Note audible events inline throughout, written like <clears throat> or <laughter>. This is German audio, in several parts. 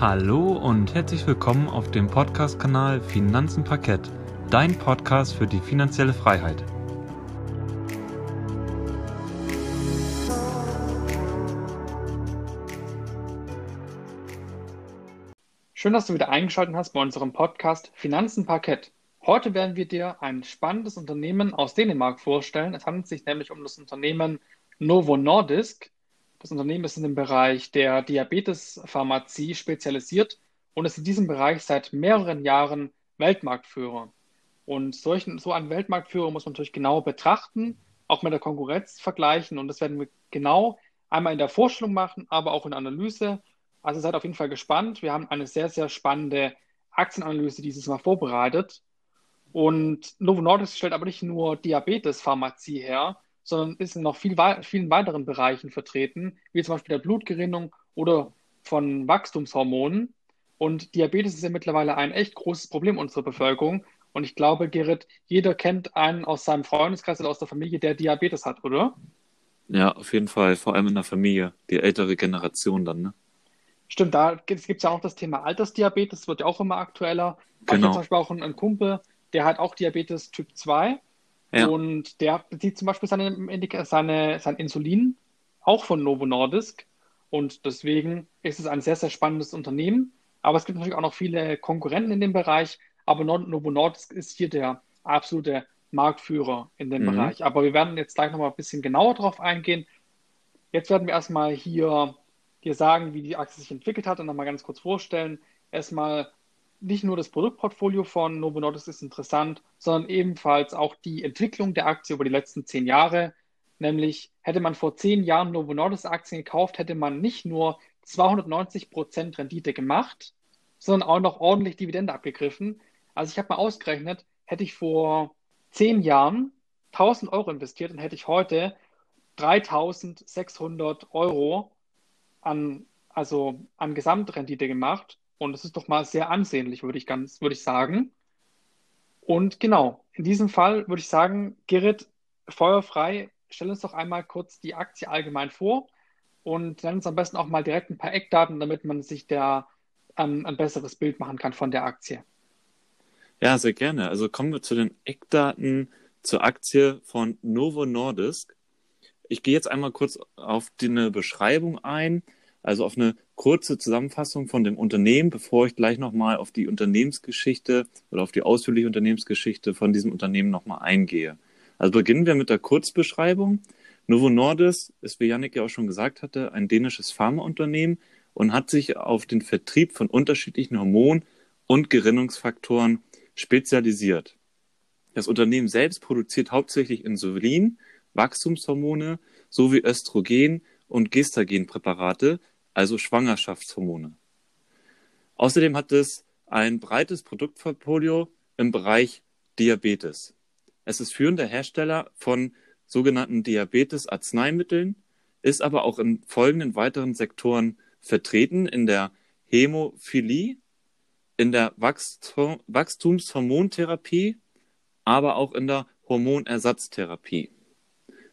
Hallo und herzlich willkommen auf dem Podcast-Kanal Finanzen Parkett, dein Podcast für die finanzielle Freiheit. Schön, dass du wieder eingeschaltet hast bei unserem Podcast Finanzen Parkett. Heute werden wir dir ein spannendes Unternehmen aus Dänemark vorstellen. Es handelt sich nämlich um das Unternehmen Novo Nordisk. Das Unternehmen ist in dem Bereich der Diabetespharmazie spezialisiert und ist in diesem Bereich seit mehreren Jahren Weltmarktführer. Und solchen, so einen Weltmarktführer muss man natürlich genau betrachten, auch mit der Konkurrenz vergleichen. Und das werden wir genau einmal in der Vorstellung machen, aber auch in der Analyse. Also seid auf jeden Fall gespannt. Wir haben eine sehr, sehr spannende Aktienanalyse dieses Mal vorbereitet. Und Novo Nordisk stellt aber nicht nur Diabetespharmazie her, sondern ist in noch viel, vielen weiteren Bereichen vertreten, wie zum Beispiel der Blutgerinnung oder von Wachstumshormonen. Und Diabetes ist ja mittlerweile ein echt großes Problem unserer Bevölkerung. Und ich glaube, Gerrit, jeder kennt einen aus seinem Freundeskreis oder aus der Familie, der Diabetes hat, oder? Ja, auf jeden Fall, vor allem in der Familie, die ältere Generation dann, ne? Stimmt, da gibt es ja auch das Thema Altersdiabetes, wird ja auch immer aktueller. Genau. Ich zum Beispiel auch einen, einen Kumpel, der hat auch Diabetes Typ 2 ja. Und der bezieht zum Beispiel seine, seine, sein Insulin auch von Novo Nordisk. Und deswegen ist es ein sehr, sehr spannendes Unternehmen. Aber es gibt natürlich auch noch viele Konkurrenten in dem Bereich. Aber Novo Nordisk ist hier der absolute Marktführer in dem mhm. Bereich. Aber wir werden jetzt gleich nochmal ein bisschen genauer drauf eingehen. Jetzt werden wir erstmal hier dir sagen, wie die Aktie sich entwickelt hat und nochmal ganz kurz vorstellen. Erstmal nicht nur das Produktportfolio von Novo Nordisk ist interessant, sondern ebenfalls auch die Entwicklung der Aktie über die letzten zehn Jahre. Nämlich hätte man vor zehn Jahren Novo Nordisk Aktien gekauft, hätte man nicht nur 290 Prozent Rendite gemacht, sondern auch noch ordentlich Dividende abgegriffen. Also ich habe mal ausgerechnet, hätte ich vor zehn Jahren 1000 Euro investiert, dann hätte ich heute 3600 Euro an, also an Gesamtrendite gemacht. Und das ist doch mal sehr ansehnlich, würde ich ganz, würde ich sagen. Und genau, in diesem Fall würde ich sagen, Gerrit, feuerfrei, stell uns doch einmal kurz die Aktie allgemein vor und nenn uns am besten auch mal direkt ein paar Eckdaten, damit man sich da ähm, ein besseres Bild machen kann von der Aktie. Ja, sehr gerne. Also kommen wir zu den Eckdaten zur Aktie von Novo Nordisk. Ich gehe jetzt einmal kurz auf die, Beschreibung ein also auf eine kurze Zusammenfassung von dem Unternehmen, bevor ich gleich nochmal auf die Unternehmensgeschichte oder auf die ausführliche Unternehmensgeschichte von diesem Unternehmen nochmal eingehe. Also beginnen wir mit der Kurzbeschreibung. Novo Nordisk ist, wie Yannick ja auch schon gesagt hatte, ein dänisches Pharmaunternehmen und hat sich auf den Vertrieb von unterschiedlichen Hormonen und Gerinnungsfaktoren spezialisiert. Das Unternehmen selbst produziert hauptsächlich Insulin, Wachstumshormone sowie Östrogen und Gestagenpräparate, also Schwangerschaftshormone. Außerdem hat es ein breites Produktportfolio im Bereich Diabetes. Es ist führender Hersteller von sogenannten Diabetes-Arzneimitteln, ist aber auch in folgenden weiteren Sektoren vertreten, in der Hämophilie, in der Wachstum, Wachstumshormontherapie, aber auch in der Hormonersatztherapie.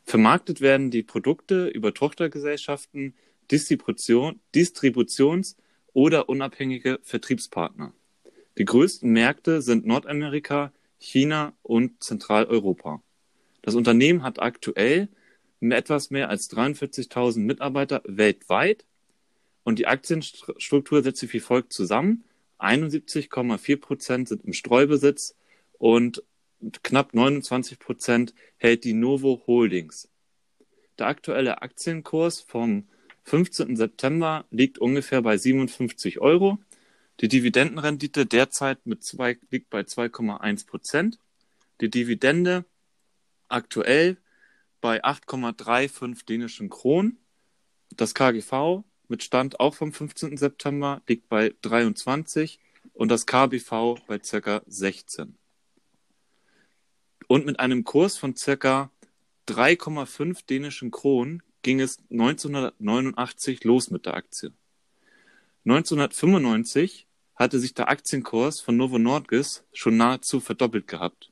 Vermarktet werden die Produkte über Tochtergesellschaften, Distribution, Distributions- oder unabhängige Vertriebspartner. Die größten Märkte sind Nordamerika, China und Zentraleuropa. Das Unternehmen hat aktuell etwas mehr als 43.000 Mitarbeiter weltweit und die Aktienstruktur setzt sich wie folgt zusammen. 71,4 Prozent sind im Streubesitz und knapp 29 Prozent hält die Novo Holdings. Der aktuelle Aktienkurs vom 15. September liegt ungefähr bei 57 Euro. Die Dividendenrendite derzeit mit zwei, liegt bei 2,1 Prozent. Die Dividende aktuell bei 8,35 dänischen Kronen. Das KGV mit Stand auch vom 15. September liegt bei 23 und das KBV bei ca. 16. Und mit einem Kurs von circa 3,5 dänischen Kronen ging es 1989 los mit der Aktie. 1995 hatte sich der Aktienkurs von Novo Nordisk schon nahezu verdoppelt gehabt.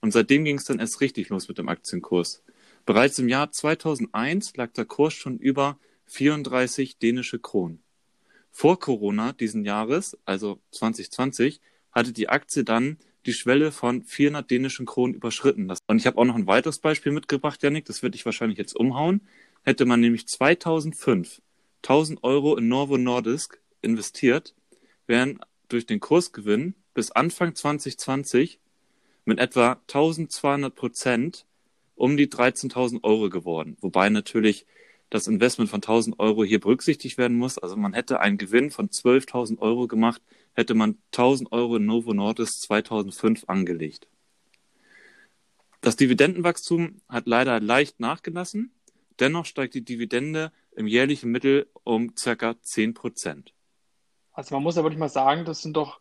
Und seitdem ging es dann erst richtig los mit dem Aktienkurs. Bereits im Jahr 2001 lag der Kurs schon über 34 dänische Kronen. vor Corona diesen Jahres, also 2020, hatte die Aktie dann die Schwelle von 400 dänischen Kronen überschritten. Und ich habe auch noch ein weiteres Beispiel mitgebracht, Janik, das würde ich wahrscheinlich jetzt umhauen. Hätte man nämlich 2005 1000 Euro in Novo Nordisk investiert, wären durch den Kursgewinn bis Anfang 2020 mit etwa 1200 Prozent um die 13.000 Euro geworden. Wobei natürlich das Investment von 1000 Euro hier berücksichtigt werden muss. Also man hätte einen Gewinn von 12.000 Euro gemacht, hätte man 1000 Euro in Novo Nordisk 2005 angelegt. Das Dividendenwachstum hat leider leicht nachgelassen. Dennoch steigt die Dividende im jährlichen Mittel um circa 10 Prozent. Also man muss ja wirklich mal sagen, das sind doch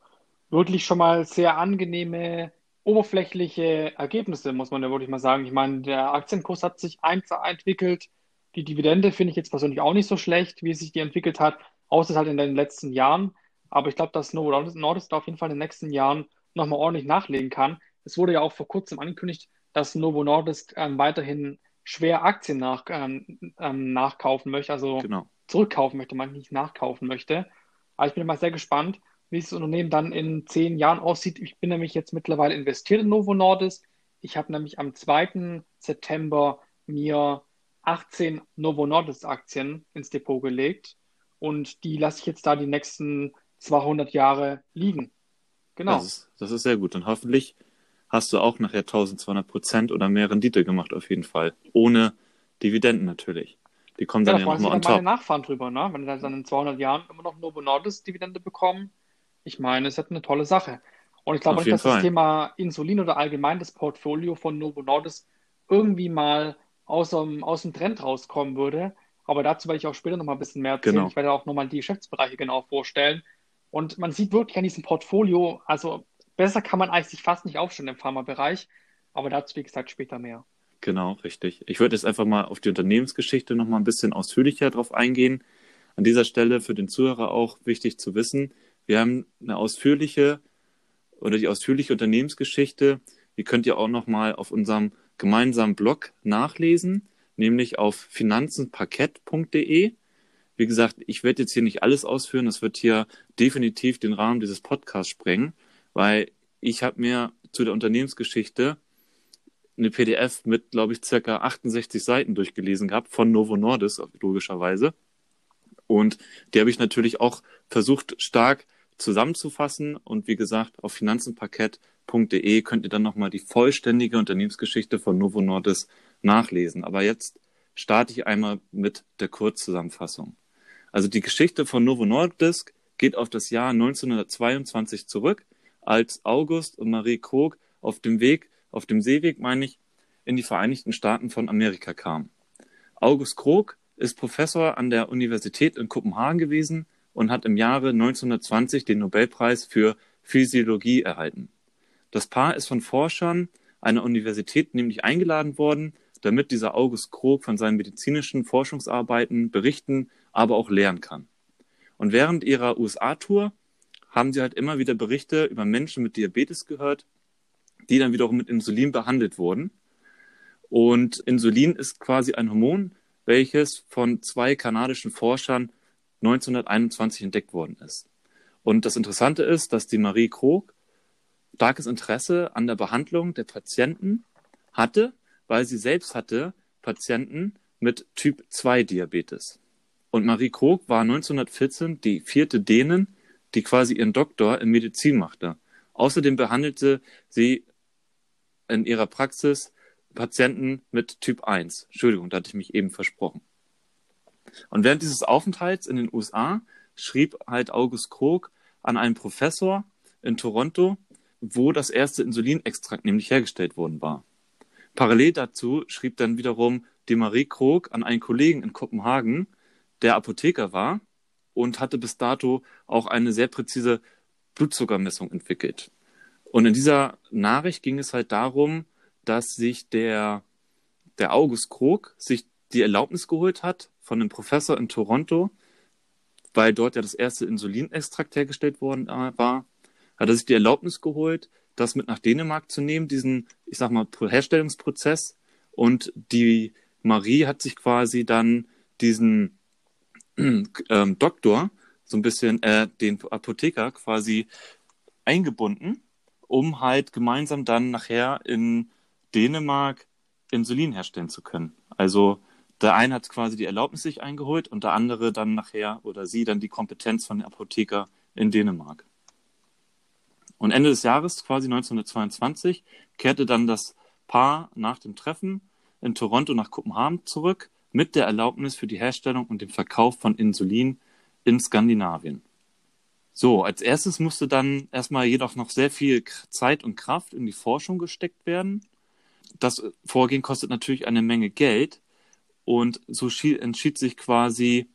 wirklich schon mal sehr angenehme, oberflächliche Ergebnisse, muss man ja wirklich mal sagen. Ich meine, der Aktienkurs hat sich einfach entwickelt. Die Dividende finde ich jetzt persönlich auch nicht so schlecht, wie es sich die entwickelt hat, außer halt in den letzten Jahren. Aber ich glaube, dass Novo Nordisk auf jeden Fall in den nächsten Jahren nochmal ordentlich nachlegen kann. Es wurde ja auch vor kurzem angekündigt, dass Novo Nordisk ähm, weiterhin schwer Aktien nach, ähm, ähm, nachkaufen möchte, also genau. zurückkaufen möchte, man nicht nachkaufen möchte. Aber ich bin mal sehr gespannt, wie das Unternehmen dann in zehn Jahren aussieht. Ich bin nämlich jetzt mittlerweile investiert in Novo Nordisk. Ich habe nämlich am 2. September mir 18 Novo Nordisk Aktien ins Depot gelegt und die lasse ich jetzt da die nächsten 200 Jahre liegen. Genau. Das ist, das ist sehr gut. Und hoffentlich hast du auch nachher 1200 Prozent oder mehr Rendite gemacht, auf jeden Fall. Ohne Dividenden natürlich. Die kommen dann ja, ja nochmal on top. meine Nachfahren drüber, ne? Wenn sie dann in 200 Jahren immer noch Novo Nordisk Dividende bekommen, ich meine, es ist eine tolle Sache. Und ich glaube nicht, dass Fall. das Thema Insulin oder allgemein das Portfolio von Novo Nordisk irgendwie mal aus dem, aus dem Trend rauskommen würde. Aber dazu werde ich auch später nochmal ein bisschen mehr erzählen. Genau. Ich werde auch nochmal die Geschäftsbereiche genau vorstellen. Und man sieht wirklich an diesem Portfolio, also besser kann man eigentlich sich fast nicht aufstellen im Pharmabereich. Aber dazu, wie gesagt, später mehr. Genau, richtig. Ich würde jetzt einfach mal auf die Unternehmensgeschichte noch mal ein bisschen ausführlicher drauf eingehen. An dieser Stelle für den Zuhörer auch wichtig zu wissen, wir haben eine ausführliche oder die ausführliche Unternehmensgeschichte, die könnt ihr auch noch mal auf unserem gemeinsamen Blog nachlesen, nämlich auf finanzenparkett.de. Wie gesagt, ich werde jetzt hier nicht alles ausführen, das wird hier definitiv den Rahmen dieses Podcasts sprengen, weil ich habe mir zu der Unternehmensgeschichte eine PDF mit, glaube ich, circa 68 Seiten durchgelesen gehabt von Novo Nordisk, logischerweise. Und die habe ich natürlich auch versucht, stark zusammenzufassen. Und wie gesagt, auf finanzenparkett.de könnt ihr dann nochmal die vollständige Unternehmensgeschichte von Novo Nordisk nachlesen. Aber jetzt starte ich einmal mit der Kurzzusammenfassung. Also die Geschichte von Novo Nordisk geht auf das Jahr 1922 zurück, als August und Marie Krog auf dem Weg, auf dem Seeweg meine ich, in die Vereinigten Staaten von Amerika kamen. August Krog ist Professor an der Universität in Kopenhagen gewesen und hat im Jahre 1920 den Nobelpreis für Physiologie erhalten. Das Paar ist von Forschern einer Universität nämlich eingeladen worden, damit dieser August Krog von seinen medizinischen Forschungsarbeiten berichten, aber auch lehren kann. Und während ihrer USA-Tour haben sie halt immer wieder Berichte über Menschen mit Diabetes gehört, die dann wiederum mit Insulin behandelt wurden. Und Insulin ist quasi ein Hormon, welches von zwei kanadischen Forschern 1921 entdeckt worden ist. Und das Interessante ist, dass die Marie Krog starkes Interesse an der Behandlung der Patienten hatte, weil sie selbst hatte Patienten mit Typ 2 Diabetes. Und Marie Krog war 1914 die vierte Dänin, die quasi ihren Doktor in Medizin machte. Außerdem behandelte sie in ihrer Praxis Patienten mit Typ 1. Entschuldigung, da hatte ich mich eben versprochen. Und während dieses Aufenthalts in den USA schrieb halt August Krog an einen Professor in Toronto, wo das erste Insulinextrakt nämlich hergestellt worden war. Parallel dazu schrieb dann wiederum die Marie Krog an einen Kollegen in Kopenhagen, der Apotheker war und hatte bis dato auch eine sehr präzise Blutzuckermessung entwickelt. Und in dieser Nachricht ging es halt darum, dass sich der, der August Krog sich die Erlaubnis geholt hat von einem Professor in Toronto, weil dort ja das erste Insulinextrakt hergestellt worden äh, war, hat er sich die Erlaubnis geholt, das mit nach Dänemark zu nehmen, diesen, ich sag mal, Herstellungsprozess. Und die Marie hat sich quasi dann diesen <clears throat> ähm, Doktor so ein bisschen äh, den Apotheker quasi eingebunden, um halt gemeinsam dann nachher in Dänemark Insulin herstellen zu können. Also der eine hat quasi die Erlaubnis sich eingeholt und der andere dann nachher oder sie dann die Kompetenz von der Apotheker in Dänemark. Und Ende des Jahres, quasi 1922, kehrte dann das Paar nach dem Treffen in Toronto nach Kopenhagen zurück mit der Erlaubnis für die Herstellung und den Verkauf von Insulin in Skandinavien. So, als erstes musste dann erstmal jedoch noch sehr viel Zeit und Kraft in die Forschung gesteckt werden. Das Vorgehen kostet natürlich eine Menge Geld und so entschied sich quasi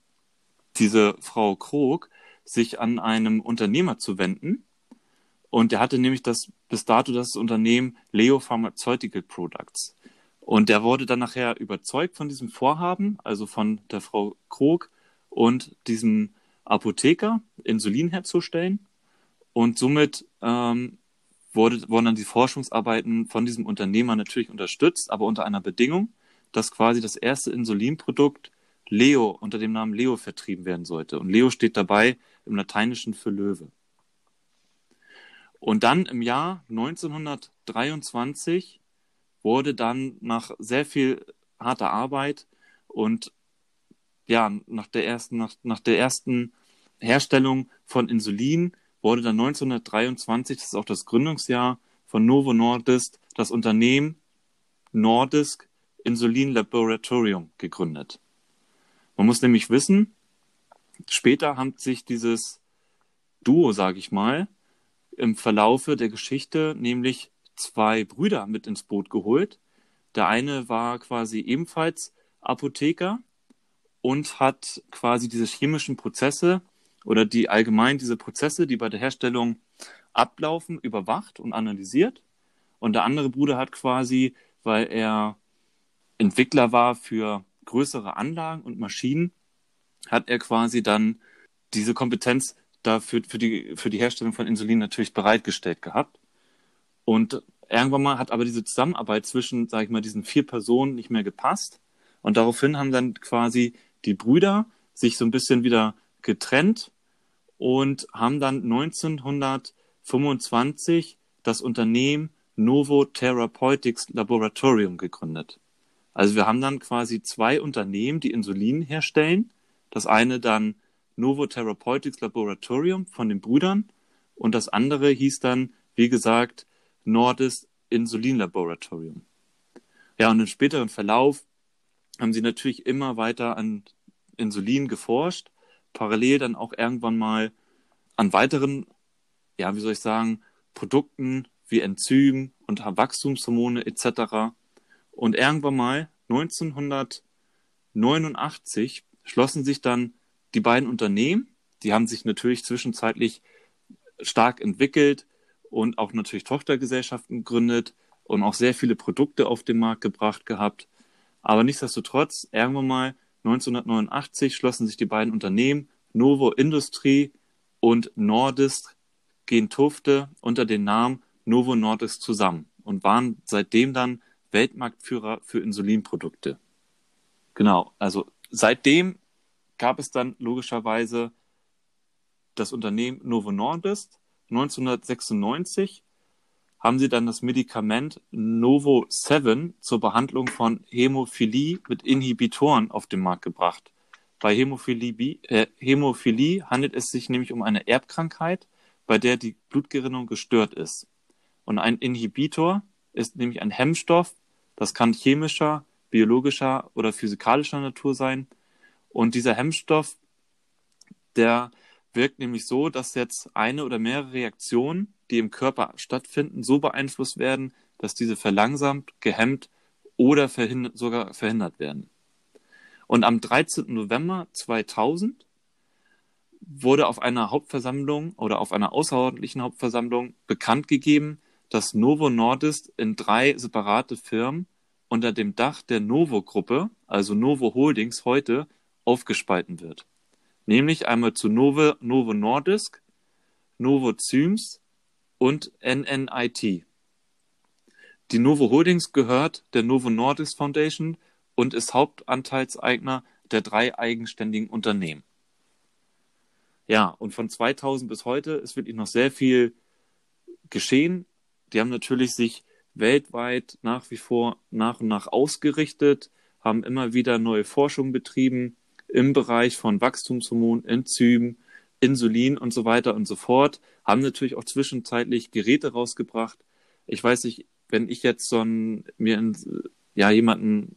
diese Frau Krog, sich an einem Unternehmer zu wenden. Und der hatte nämlich das bis dato das Unternehmen Leo Pharmaceutical Products. Und der wurde dann nachher überzeugt von diesem Vorhaben, also von der Frau Krog und diesem Apotheker, Insulin herzustellen. Und somit ähm, wurde, wurden dann die Forschungsarbeiten von diesem Unternehmer natürlich unterstützt, aber unter einer Bedingung, dass quasi das erste Insulinprodukt Leo unter dem Namen Leo vertrieben werden sollte. Und Leo steht dabei im Lateinischen für Löwe. Und dann im Jahr 1923 wurde dann nach sehr viel harter Arbeit und ja, nach der ersten, nach, nach der ersten Herstellung von Insulin wurde dann 1923, das ist auch das Gründungsjahr von Novo Nordisk, das Unternehmen Nordisk Insulin Laboratorium gegründet. Man muss nämlich wissen, später hat sich dieses Duo, sage ich mal, im Verlaufe der Geschichte nämlich zwei Brüder mit ins Boot geholt. Der eine war quasi ebenfalls Apotheker und hat quasi diese chemischen Prozesse oder die allgemein diese Prozesse, die bei der Herstellung ablaufen, überwacht und analysiert. Und der andere Bruder hat quasi, weil er Entwickler war für größere Anlagen und Maschinen, hat er quasi dann diese Kompetenz dafür für die, für die Herstellung von Insulin natürlich bereitgestellt gehabt. Und irgendwann mal hat aber diese Zusammenarbeit zwischen, sage ich mal, diesen vier Personen nicht mehr gepasst. Und daraufhin haben dann quasi die Brüder sich so ein bisschen wieder getrennt und haben dann 1925 das Unternehmen Novo Therapeutics Laboratorium gegründet. Also wir haben dann quasi zwei Unternehmen, die Insulin herstellen. Das eine dann Novo Therapeutics Laboratorium von den Brüdern und das andere hieß dann, wie gesagt, Nordis Insulin Laboratorium. Ja, und im späteren Verlauf haben sie natürlich immer weiter an Insulin geforscht, parallel dann auch irgendwann mal an weiteren, ja, wie soll ich sagen, Produkten wie Enzymen und Wachstumshormone etc. Und irgendwann mal 1989 schlossen sich dann die beiden Unternehmen, die haben sich natürlich zwischenzeitlich stark entwickelt und auch natürlich Tochtergesellschaften gegründet und auch sehr viele Produkte auf den Markt gebracht gehabt. Aber nichtsdestotrotz, irgendwann mal 1989 schlossen sich die beiden Unternehmen Novo Industrie und Nordisk Gentufte unter dem Namen Novo Nordisk zusammen und waren seitdem dann Weltmarktführer für Insulinprodukte. Genau, also seitdem gab es dann logischerweise das Unternehmen Novo Nordisk. 1996 haben sie dann das Medikament Novo 7 zur Behandlung von Hämophilie mit Inhibitoren auf den Markt gebracht. Bei Hämophilie, äh, Hämophilie handelt es sich nämlich um eine Erbkrankheit, bei der die Blutgerinnung gestört ist. Und ein Inhibitor ist nämlich ein Hemmstoff, das kann chemischer, biologischer oder physikalischer Natur sein. Und dieser Hemmstoff, der wirkt nämlich so, dass jetzt eine oder mehrere Reaktionen, die im Körper stattfinden, so beeinflusst werden, dass diese verlangsamt, gehemmt oder verhindert, sogar verhindert werden. Und am 13. November 2000 wurde auf einer Hauptversammlung oder auf einer außerordentlichen Hauptversammlung bekannt gegeben, dass Novo Nordisk in drei separate Firmen unter dem Dach der Novo-Gruppe, also Novo Holdings heute, aufgespalten wird. Nämlich einmal zu Novo, Novo Nordisk, Novo Zyms und NNIT. Die Novo Holdings gehört der Novo Nordisk Foundation und ist Hauptanteilseigner der drei eigenständigen Unternehmen. Ja, und von 2000 bis heute ist wirklich noch sehr viel geschehen. Die haben natürlich sich weltweit nach wie vor nach und nach ausgerichtet, haben immer wieder neue Forschung betrieben im Bereich von Wachstumshormonen, Enzymen, Insulin und so weiter und so fort, haben natürlich auch zwischenzeitlich Geräte rausgebracht. Ich weiß nicht, wenn ich jetzt so ein, mir in, ja, jemanden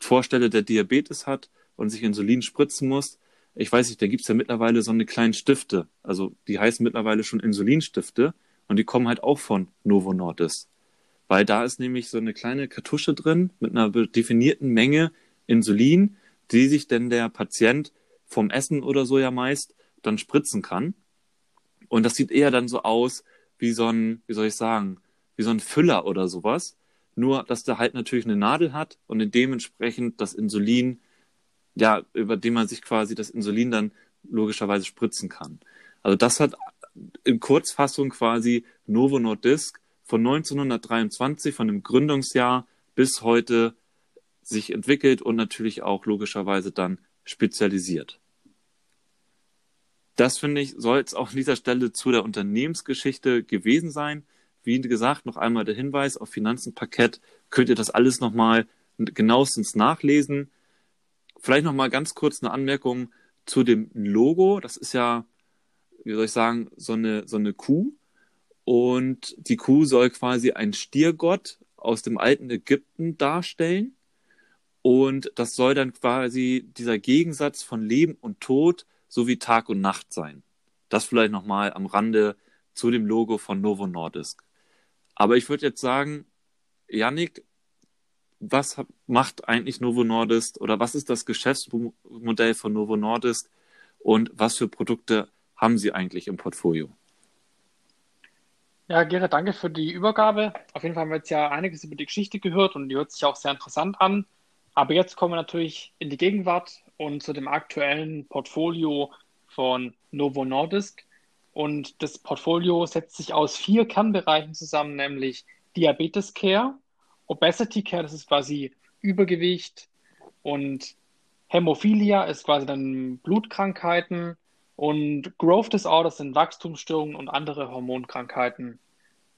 vorstelle, der Diabetes hat und sich Insulin spritzen muss, ich weiß nicht, da gibt's ja mittlerweile so eine kleinen Stifte. Also die heißen mittlerweile schon Insulinstifte und die kommen halt auch von Novo Nordisk. Weil da ist nämlich so eine kleine Kartusche drin mit einer definierten Menge Insulin, die sich denn der Patient vom Essen oder so ja meist dann spritzen kann. Und das sieht eher dann so aus wie so ein, wie soll ich sagen, wie so ein Füller oder sowas. Nur, dass der halt natürlich eine Nadel hat und dementsprechend das Insulin, ja, über dem man sich quasi das Insulin dann logischerweise spritzen kann. Also das hat in Kurzfassung quasi Novo Nordisk von 1923, von dem Gründungsjahr bis heute sich entwickelt und natürlich auch logischerweise dann spezialisiert. Das finde ich, soll es auch an dieser Stelle zu der Unternehmensgeschichte gewesen sein. Wie gesagt, noch einmal der Hinweis auf Finanzenparkett. Könnt ihr das alles nochmal genauestens nachlesen. Vielleicht nochmal ganz kurz eine Anmerkung zu dem Logo. Das ist ja, wie soll ich sagen, so eine, so eine Kuh. Und die Kuh soll quasi ein Stiergott aus dem alten Ägypten darstellen. Und das soll dann quasi dieser Gegensatz von Leben und Tod sowie Tag und Nacht sein. Das vielleicht nochmal am Rande zu dem Logo von Novo Nordisk. Aber ich würde jetzt sagen, Yannick, was macht eigentlich Novo Nordisk oder was ist das Geschäftsmodell von Novo Nordisk und was für Produkte haben Sie eigentlich im Portfolio? Ja, Gerrit, danke für die Übergabe. Auf jeden Fall haben wir jetzt ja einiges über die Geschichte gehört und die hört sich auch sehr interessant an. Aber jetzt kommen wir natürlich in die Gegenwart und zu dem aktuellen Portfolio von Novo Nordisk. Und das Portfolio setzt sich aus vier Kernbereichen zusammen, nämlich Diabetes Care, Obesity Care, das ist quasi Übergewicht und Hämophilia ist quasi dann Blutkrankheiten und Growth Disorders sind Wachstumsstörungen und andere Hormonkrankheiten.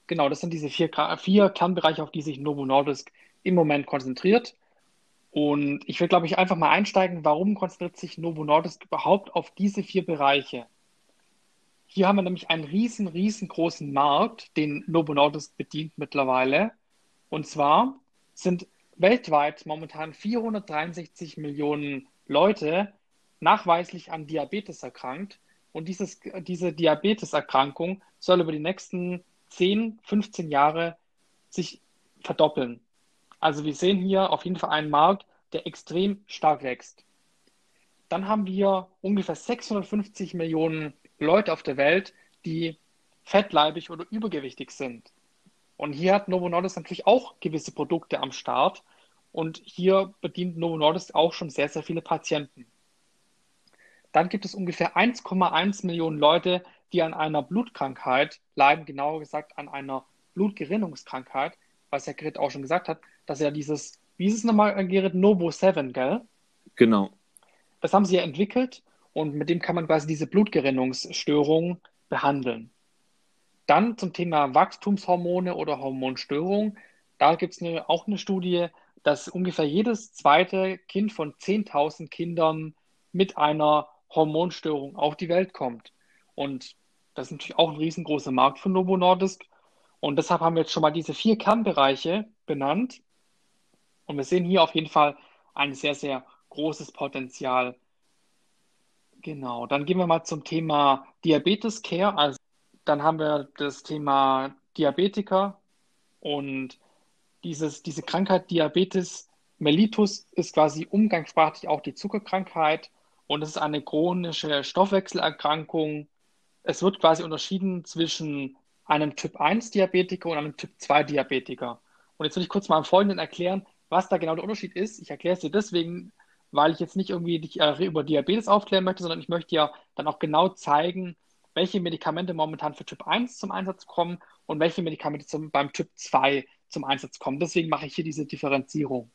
Genau, das sind diese vier, vier Kernbereiche, auf die sich Novo Nordisk im Moment konzentriert. Und ich will, glaube ich, einfach mal einsteigen, warum konzentriert sich Novo Nordisk überhaupt auf diese vier Bereiche? Hier haben wir nämlich einen riesen, riesengroßen Markt, den Novo Nordisk bedient mittlerweile. Und zwar sind weltweit momentan 463 Millionen Leute nachweislich an Diabetes erkrankt. Und dieses, diese Diabeteserkrankung soll über die nächsten 10, 15 Jahre sich verdoppeln. Also wir sehen hier auf jeden Fall einen Markt, der extrem stark wächst. Dann haben wir ungefähr 650 Millionen Leute auf der Welt, die fettleibig oder übergewichtig sind. Und hier hat Novo Nordisk natürlich auch gewisse Produkte am Start. Und hier bedient Novo Nordisk auch schon sehr, sehr viele Patienten. Dann gibt es ungefähr 1,1 Millionen Leute, die an einer Blutkrankheit leiden, genauer gesagt an einer Blutgerinnungskrankheit, was Herr Grit auch schon gesagt hat, dass ja dieses, wie ist es nochmal, Gerrit, Novo 7, gell? Genau. Das haben sie ja entwickelt und mit dem kann man quasi diese Blutgerinnungsstörung behandeln. Dann zum Thema Wachstumshormone oder Hormonstörung. Da gibt es eine, auch eine Studie, dass ungefähr jedes zweite Kind von 10.000 Kindern mit einer Hormonstörung auf die Welt kommt. Und das ist natürlich auch ein riesengroßer Markt für Novo Nordisk. Und deshalb haben wir jetzt schon mal diese vier Kernbereiche benannt. Und wir sehen hier auf jeden Fall ein sehr, sehr großes Potenzial. Genau, dann gehen wir mal zum Thema Diabetes Care. Also dann haben wir das Thema Diabetiker und dieses, diese Krankheit Diabetes mellitus ist quasi umgangssprachlich auch die Zuckerkrankheit und es ist eine chronische Stoffwechselerkrankung. Es wird quasi unterschieden zwischen einem Typ 1 Diabetiker und einem Typ 2 Diabetiker. Und jetzt will ich kurz mal im Folgenden erklären, was da genau der Unterschied ist. Ich erkläre es dir deswegen, weil ich jetzt nicht irgendwie dich äh, über Diabetes aufklären möchte, sondern ich möchte ja dann auch genau zeigen, welche Medikamente momentan für Typ 1 zum Einsatz kommen und welche Medikamente zum, beim Typ 2 zum Einsatz kommen. Deswegen mache ich hier diese Differenzierung.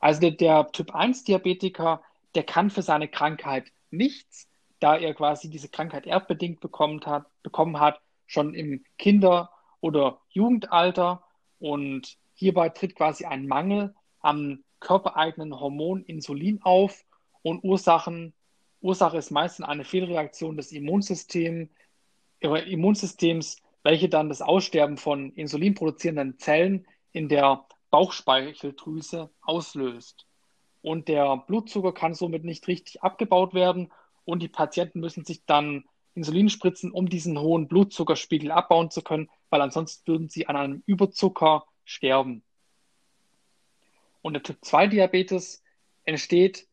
Also der, der Typ 1 Diabetiker, der kann für seine Krankheit nichts, da er quasi diese Krankheit erbbedingt bekommen hat, bekommen hat, schon im Kinder- oder Jugendalter. Und hierbei tritt quasi ein Mangel am körpereigenen Hormon Insulin auf und Ursachen, Ursache ist meistens eine Fehlreaktion des Immunsystems, Immunsystems, welche dann das Aussterben von insulinproduzierenden Zellen in der Bauchspeicheldrüse auslöst. Und der Blutzucker kann somit nicht richtig abgebaut werden und die Patienten müssen sich dann Insulin spritzen, um diesen hohen Blutzuckerspiegel abbauen zu können, weil ansonsten würden sie an einem Überzucker sterben. Und der Typ 2 Diabetes entsteht,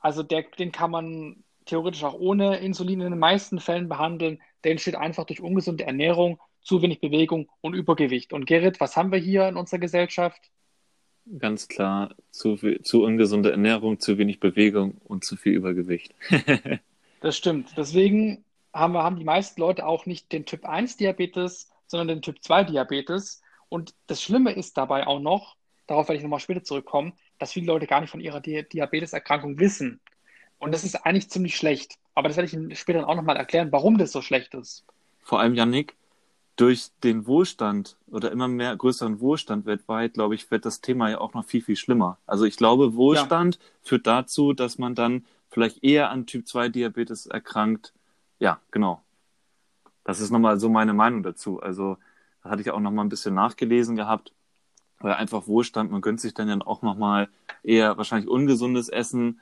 also der, den kann man theoretisch auch ohne Insulin in den meisten Fällen behandeln. Der entsteht einfach durch ungesunde Ernährung, zu wenig Bewegung und Übergewicht. Und Gerrit, was haben wir hier in unserer Gesellschaft? Ganz klar, zu, zu ungesunde Ernährung, zu wenig Bewegung und zu viel Übergewicht. <laughs> das stimmt. Deswegen haben, wir, haben die meisten Leute auch nicht den Typ 1 Diabetes, sondern den Typ 2 Diabetes. Und das Schlimme ist dabei auch noch, darauf werde ich nochmal später zurückkommen, dass viele Leute gar nicht von ihrer Di Diabeteserkrankung wissen. Und das ist eigentlich ziemlich schlecht. Aber das werde ich Ihnen später auch nochmal erklären, warum das so schlecht ist. Vor allem, Yannick, durch den Wohlstand oder immer mehr größeren Wohlstand weltweit, glaube ich, wird das Thema ja auch noch viel, viel schlimmer. Also ich glaube, Wohlstand ja. führt dazu, dass man dann vielleicht eher an Typ 2 Diabetes erkrankt. Ja, genau. Das ist nochmal so meine Meinung dazu. Also da hatte ich auch nochmal ein bisschen nachgelesen gehabt, weil einfach Wohlstand, man gönnt sich dann ja auch nochmal eher wahrscheinlich ungesundes Essen,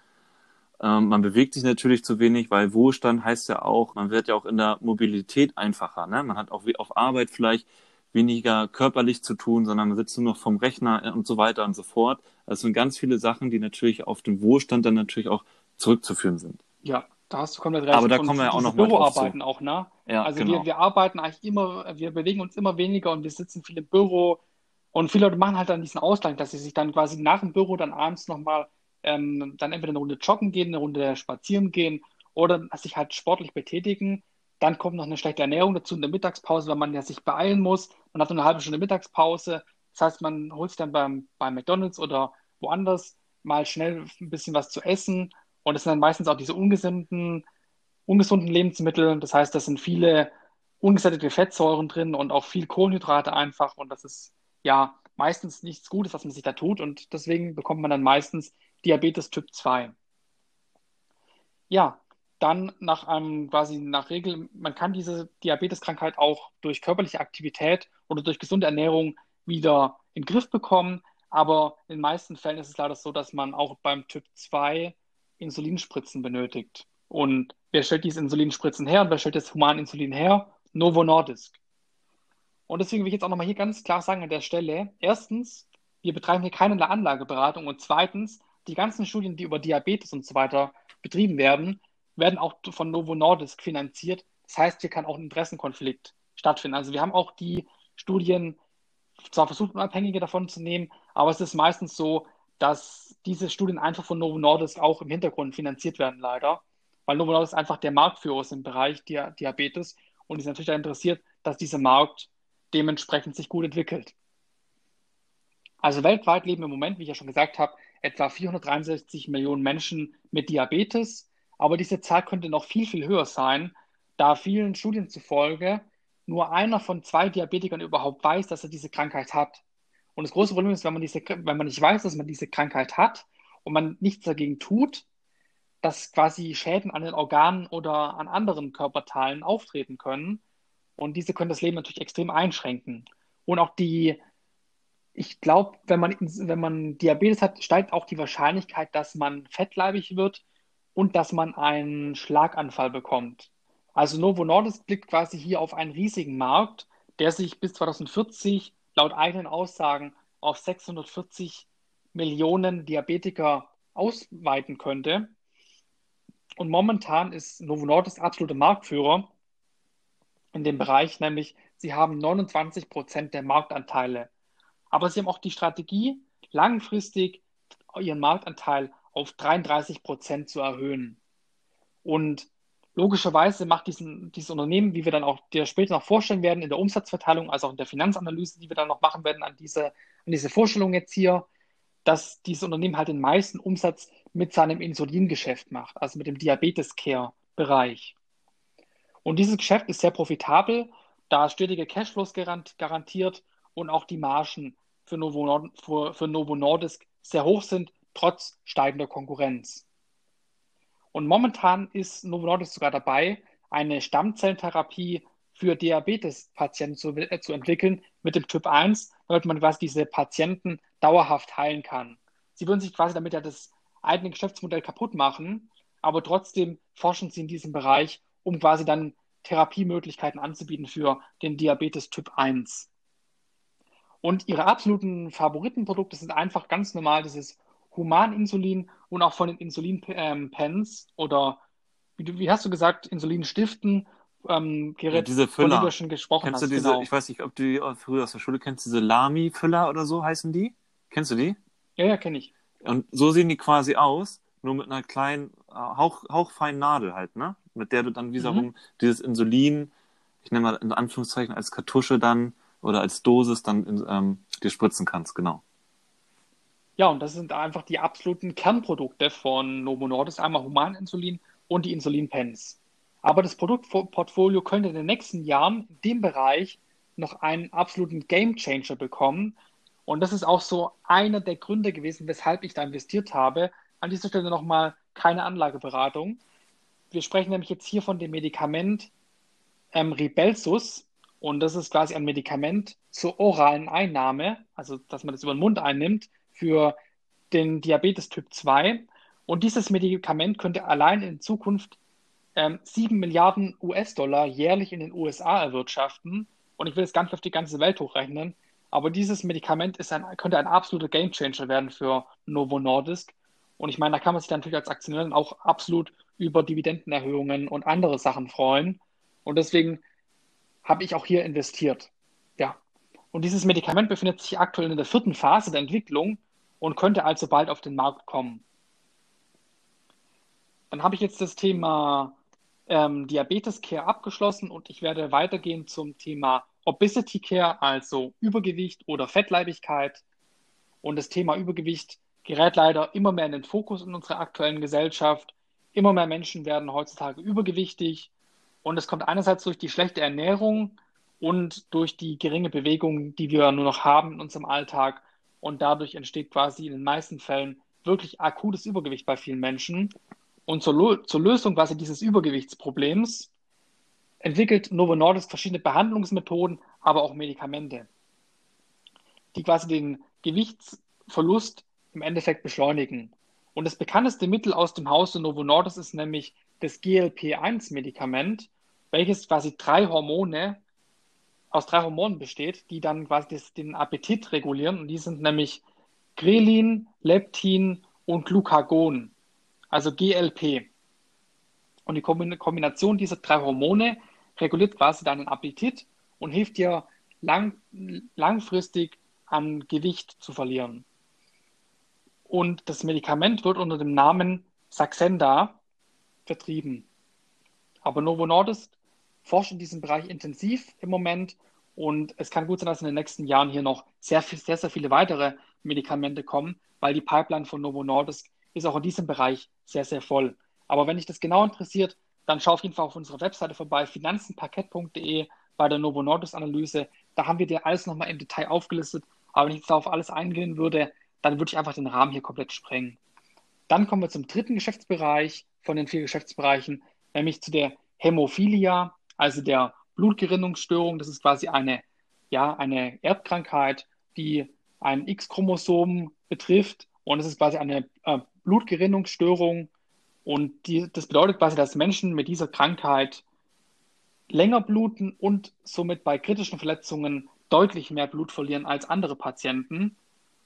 ähm, man bewegt sich natürlich zu wenig, weil Wohlstand heißt ja auch, man wird ja auch in der Mobilität einfacher. Ne? Man hat auch wie auf Arbeit vielleicht weniger körperlich zu tun, sondern man sitzt nur noch vom Rechner und so weiter und so fort. Das sind ganz viele Sachen, die natürlich auf den Wohlstand dann natürlich auch zurückzuführen sind. Ja, da hast du komplett recht. Aber da kommen wir ja auch noch mal Büroarbeiten auch, ne? Ja, also genau. wir, wir arbeiten eigentlich immer, wir bewegen uns immer weniger und wir sitzen viel im Büro und viele Leute machen halt dann diesen Ausgleich, dass sie sich dann quasi nach dem Büro dann abends nochmal ähm, dann entweder eine Runde joggen gehen, eine Runde spazieren gehen oder sich halt sportlich betätigen. Dann kommt noch eine schlechte Ernährung dazu in der Mittagspause, weil man ja sich beeilen muss. Man hat nur eine halbe Stunde Mittagspause. Das heißt, man holt sich dann beim, bei McDonalds oder woanders mal schnell ein bisschen was zu essen. Und das sind dann meistens auch diese ungesunden, ungesunden Lebensmittel. Das heißt, da sind viele ungesättigte Fettsäuren drin und auch viel Kohlenhydrate einfach. Und das ist ja meistens nichts Gutes, was man sich da tut. Und deswegen bekommt man dann meistens Diabetes Typ 2. Ja, dann nach einem quasi nach Regel, man kann diese Diabeteskrankheit auch durch körperliche Aktivität oder durch gesunde Ernährung wieder in den Griff bekommen. Aber in den meisten Fällen ist es leider so, dass man auch beim Typ 2 Insulinspritzen benötigt. Und wer stellt diese Insulinspritzen her und wer stellt das Humaninsulin her? Novo Nordisk. Und deswegen will ich jetzt auch nochmal hier ganz klar sagen an der Stelle, erstens, wir betreiben hier keine Anlageberatung und zweitens, die ganzen Studien, die über Diabetes und so weiter betrieben werden, werden auch von Novo Nordisk finanziert. Das heißt, hier kann auch ein Interessenkonflikt stattfinden. Also wir haben auch die Studien zwar versucht, Unabhängige davon zu nehmen, aber es ist meistens so, dass diese Studien einfach von Novo Nordisk auch im Hintergrund finanziert werden, leider. Weil Novo Nordisk einfach der Marktführer ist im Bereich Diabetes und ist natürlich daran interessiert, dass dieser Markt dementsprechend sich gut entwickelt. Also weltweit leben im Moment, wie ich ja schon gesagt habe, etwa 463 Millionen Menschen mit Diabetes. Aber diese Zahl könnte noch viel, viel höher sein, da vielen Studien zufolge nur einer von zwei Diabetikern überhaupt weiß, dass er diese Krankheit hat. Und das große Problem ist, wenn man, diese, wenn man nicht weiß, dass man diese Krankheit hat und man nichts dagegen tut, dass quasi Schäden an den Organen oder an anderen Körperteilen auftreten können. Und diese können das Leben natürlich extrem einschränken. Und auch die ich glaube, wenn man, wenn man Diabetes hat, steigt auch die Wahrscheinlichkeit, dass man fettleibig wird und dass man einen Schlaganfall bekommt. Also Novo Nordisk blickt quasi hier auf einen riesigen Markt, der sich bis 2040 laut eigenen Aussagen auf 640 Millionen Diabetiker ausweiten könnte. Und momentan ist Novo Nordisk absoluter Marktführer in dem Bereich, nämlich sie haben 29 Prozent der Marktanteile aber sie haben auch die Strategie, langfristig ihren Marktanteil auf 33 Prozent zu erhöhen. Und logischerweise macht diesen, dieses Unternehmen, wie wir dann auch dir später noch vorstellen werden, in der Umsatzverteilung, also auch in der Finanzanalyse, die wir dann noch machen werden an diese, an diese Vorstellung jetzt hier, dass dieses Unternehmen halt den meisten Umsatz mit seinem Insulingeschäft macht, also mit dem Diabetes Care Bereich. Und dieses Geschäft ist sehr profitabel, da stetige Cashflows garantiert und auch die Margen für Novo, Nord für, für Novo Nordisk sehr hoch sind, trotz steigender Konkurrenz. Und momentan ist Novo sogar dabei, eine Stammzellentherapie für Diabetespatienten zu, äh, zu entwickeln mit dem Typ 1, damit man quasi diese Patienten dauerhaft heilen kann. Sie würden sich quasi damit ja das eigene Geschäftsmodell kaputt machen, aber trotzdem forschen sie in diesem Bereich, um quasi dann Therapiemöglichkeiten anzubieten für den Diabetes Typ 1. Und ihre absoluten Favoritenprodukte sind einfach ganz normal dieses Humaninsulin und auch von den Insulinpens oder wie, wie, hast du gesagt, Insulinstiften, ähm, Gerät, ja, diese Füller. du schon gesprochen kennst hast. Du diese, genau. Ich weiß nicht, ob du die früher aus der Schule kennst, diese Lami-Füller oder so heißen die? Kennst du die? Ja, ja, kenne ich. Und so sehen die quasi aus, nur mit einer kleinen, äh, hauch, hauchfeinen Nadel halt, ne? Mit der du dann wiederum mhm. dieses Insulin, ich nenne mal in Anführungszeichen als Kartusche dann oder als Dosis dann in, ähm, dir spritzen kannst, genau. Ja, und das sind einfach die absoluten Kernprodukte von Novo Nordisk, einmal Humaninsulin und die Insulinpens. Aber das Produktportfolio könnte in den nächsten Jahren in dem Bereich noch einen absoluten Gamechanger bekommen. Und das ist auch so einer der Gründe gewesen, weshalb ich da investiert habe. An dieser Stelle nochmal keine Anlageberatung. Wir sprechen nämlich jetzt hier von dem Medikament ähm, Ribelsus. Und das ist quasi ein Medikament zur oralen Einnahme, also dass man das über den Mund einnimmt, für den Diabetes Typ 2. Und dieses Medikament könnte allein in Zukunft ähm, 7 Milliarden US-Dollar jährlich in den USA erwirtschaften. Und ich will gar nicht auf die ganze Welt hochrechnen. Aber dieses Medikament ist ein, könnte ein absoluter Gamechanger werden für Novo Nordisk. Und ich meine, da kann man sich dann natürlich als Aktionär auch absolut über Dividendenerhöhungen und andere Sachen freuen. Und deswegen habe ich auch hier investiert. Ja. Und dieses Medikament befindet sich aktuell in der vierten Phase der Entwicklung und könnte also bald auf den Markt kommen. Dann habe ich jetzt das Thema ähm, Diabetes Care abgeschlossen und ich werde weitergehen zum Thema Obesity Care, also Übergewicht oder Fettleibigkeit. Und das Thema Übergewicht gerät leider immer mehr in den Fokus in unserer aktuellen Gesellschaft. Immer mehr Menschen werden heutzutage übergewichtig und es kommt einerseits durch die schlechte Ernährung und durch die geringe Bewegung, die wir nur noch haben in unserem Alltag. Und dadurch entsteht quasi in den meisten Fällen wirklich akutes Übergewicht bei vielen Menschen. Und zur, zur Lösung quasi dieses Übergewichtsproblems entwickelt Novo Nordisk verschiedene Behandlungsmethoden, aber auch Medikamente, die quasi den Gewichtsverlust im Endeffekt beschleunigen. Und das bekannteste Mittel aus dem Hause Novo Nordisk ist nämlich das GLP-1-Medikament, welches quasi drei Hormone aus drei Hormonen besteht, die dann quasi das, den Appetit regulieren. Und die sind nämlich Grelin, Leptin und Glucagon also GLP. Und die Kombination dieser drei Hormone reguliert quasi deinen Appetit und hilft dir lang, langfristig an Gewicht zu verlieren. Und das Medikament wird unter dem Namen Saxenda vertrieben. Aber Novo Nordisk forscht in diesem Bereich intensiv im Moment und es kann gut sein, dass in den nächsten Jahren hier noch sehr, sehr, sehr viele weitere Medikamente kommen, weil die Pipeline von Novo Nordisk ist auch in diesem Bereich sehr, sehr voll. Aber wenn dich das genau interessiert, dann schau auf jeden Fall auf unserer Webseite vorbei, finanzenparkett.de bei der Novo Nordus Analyse. Da haben wir dir alles nochmal im Detail aufgelistet. Aber wenn ich jetzt auf alles eingehen würde, dann würde ich einfach den Rahmen hier komplett sprengen. Dann kommen wir zum dritten Geschäftsbereich von den vier Geschäftsbereichen, nämlich zu der Hämophilia, also der Blutgerinnungsstörung. Das ist quasi eine, ja, eine Erbkrankheit, die ein X-Chromosom betrifft. Und es ist quasi eine äh, Blutgerinnungsstörung. Und die, das bedeutet quasi, dass Menschen mit dieser Krankheit länger bluten und somit bei kritischen Verletzungen deutlich mehr Blut verlieren als andere Patienten.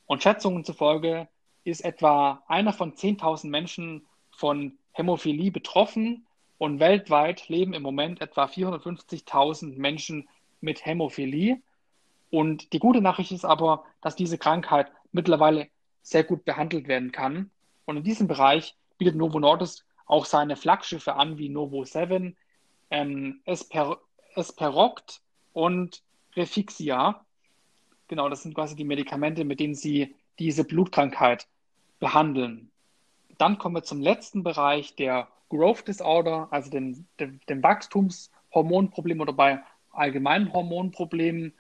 Und Schätzungen zufolge ist etwa einer von 10.000 Menschen von Hämophilie betroffen und weltweit leben im Moment etwa 450.000 Menschen mit Hämophilie. Und die gute Nachricht ist aber, dass diese Krankheit mittlerweile sehr gut behandelt werden kann. Und in diesem Bereich bietet Novo Nordisk auch seine Flaggschiffe an, wie Novo 7, ähm, Esper Esperoct und Refixia. Genau, das sind quasi die Medikamente, mit denen sie diese Blutkrankheit behandeln. Dann kommen wir zum letzten Bereich der Growth Disorder, also dem, dem, dem Wachstumshormonproblem oder bei allgemeinen Hormonproblemen.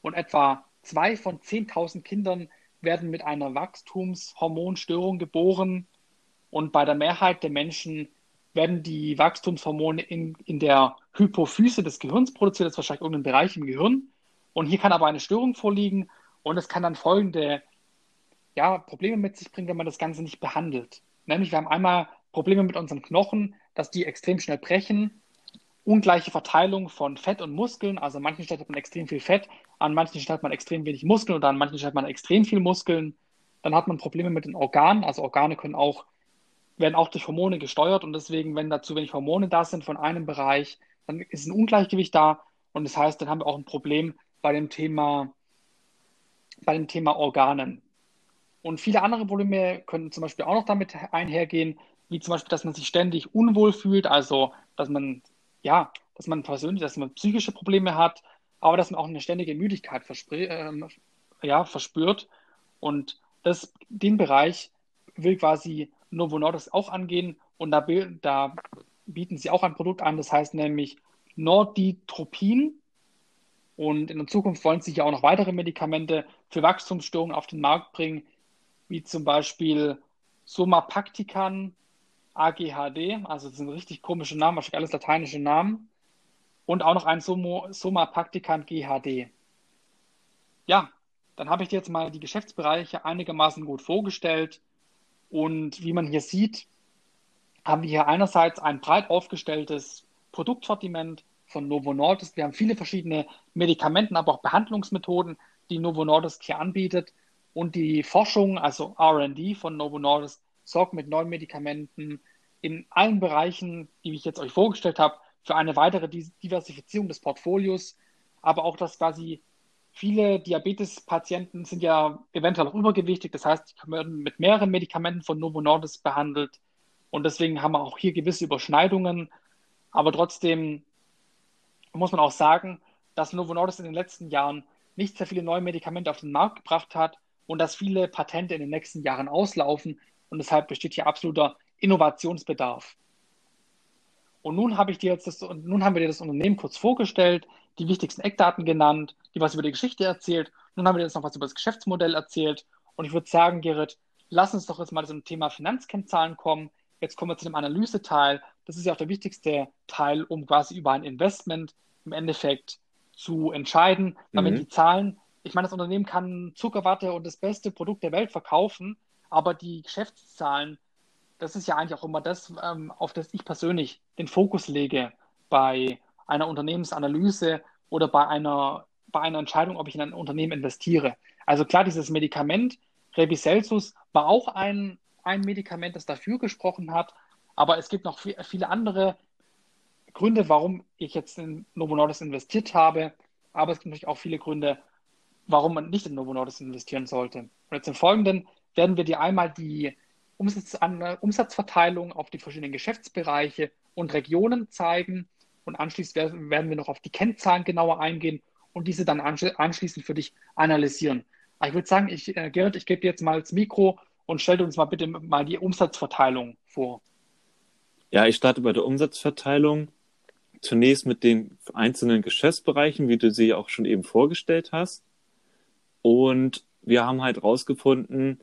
Und etwa zwei von 10.000 Kindern werden mit einer Wachstumshormonstörung geboren. Und bei der Mehrheit der Menschen werden die Wachstumshormone in, in der Hypophyse des Gehirns produziert, das ist wahrscheinlich irgendein Bereich im Gehirn. Und hier kann aber eine Störung vorliegen und es kann dann folgende ja, Probleme mit sich bringen, wenn man das Ganze nicht behandelt. Nämlich wir haben einmal Probleme mit unseren Knochen, dass die extrem schnell brechen, ungleiche Verteilung von Fett und Muskeln. Also an manchen Stellen hat man extrem viel Fett, an manchen Stellen hat man extrem wenig Muskeln oder an manchen Stellen hat man extrem viel Muskeln. Dann hat man Probleme mit den Organen. Also Organe können auch, werden auch durch Hormone gesteuert und deswegen, wenn da zu wenig Hormone da sind von einem Bereich, dann ist ein Ungleichgewicht da und das heißt, dann haben wir auch ein Problem bei dem Thema, bei dem Thema Organen. Und viele andere Probleme können zum Beispiel auch noch damit einhergehen, wie zum Beispiel, dass man sich ständig unwohl fühlt, also dass man, ja, dass man persönlich, dass man psychische Probleme hat, aber dass man auch eine ständige Müdigkeit äh, ja, verspürt. Und das, den Bereich will quasi Novo Nordisk auch angehen und da, da bieten sie auch ein Produkt an, das heißt nämlich Norditropin. Und in der Zukunft wollen sie ja auch noch weitere Medikamente für Wachstumsstörungen auf den Markt bringen, wie zum Beispiel Somapactican AGHD, also das sind richtig komische Namen, wahrscheinlich alles lateinische Namen. Und auch noch ein Somo, Somapactican GHD. Ja, dann habe ich dir jetzt mal die Geschäftsbereiche einigermaßen gut vorgestellt. Und wie man hier sieht, haben wir hier einerseits ein breit aufgestelltes Produktsortiment von Novo Nordisk. Wir haben viele verschiedene Medikamenten, aber auch Behandlungsmethoden, die Novo Nordisk hier anbietet. Und die Forschung, also RD von Novo Nordisk, sorgt mit neuen Medikamenten in allen Bereichen, die ich jetzt euch vorgestellt habe, für eine weitere Diversifizierung des Portfolios, aber auch, dass quasi viele Diabetespatienten sind ja eventuell auch übergewichtig, das heißt, die werden mit mehreren Medikamenten von Novo Nordisk behandelt. Und deswegen haben wir auch hier gewisse Überschneidungen, aber trotzdem muss man auch sagen, dass Novo Nordisk in den letzten Jahren nicht sehr viele neue Medikamente auf den Markt gebracht hat und dass viele Patente in den nächsten Jahren auslaufen und deshalb besteht hier absoluter Innovationsbedarf. Und nun habe ich dir jetzt das, nun haben wir dir das Unternehmen kurz vorgestellt, die wichtigsten Eckdaten genannt, die was über die Geschichte erzählt. Nun haben wir dir jetzt noch was über das Geschäftsmodell erzählt. Und ich würde sagen, Gerrit, lass uns doch jetzt mal zum Thema Finanzkennzahlen kommen. Jetzt kommen wir zu dem Analyseteil. Das ist ja auch der wichtigste Teil, um quasi über ein Investment im Endeffekt zu entscheiden. Weil mhm. die Zahlen ich meine, das Unternehmen kann Zuckerwatte und das beste Produkt der Welt verkaufen, aber die Geschäftszahlen, das ist ja eigentlich auch immer das, ähm, auf das ich persönlich den Fokus lege bei einer Unternehmensanalyse oder bei einer, bei einer Entscheidung, ob ich in ein Unternehmen investiere. Also klar, dieses Medikament, Rebicelsus, war auch ein, ein Medikament, das dafür gesprochen hat, aber es gibt noch viele andere Gründe, warum ich jetzt in Novo Nordisk investiert habe, aber es gibt natürlich auch viele Gründe, warum man nicht in Novo Nordisk investieren sollte. Und jetzt im Folgenden werden wir dir einmal die Umsatz Umsatzverteilung auf die verschiedenen Geschäftsbereiche und Regionen zeigen und anschließend werden wir noch auf die Kennzahlen genauer eingehen und diese dann anschließend für dich analysieren. Aber ich würde sagen, ich, äh, Gerrit, ich gebe dir jetzt mal das Mikro und stell uns mal bitte mal die Umsatzverteilung vor. Ja, ich starte bei der Umsatzverteilung. Zunächst mit den einzelnen Geschäftsbereichen, wie du sie auch schon eben vorgestellt hast. Und wir haben halt rausgefunden,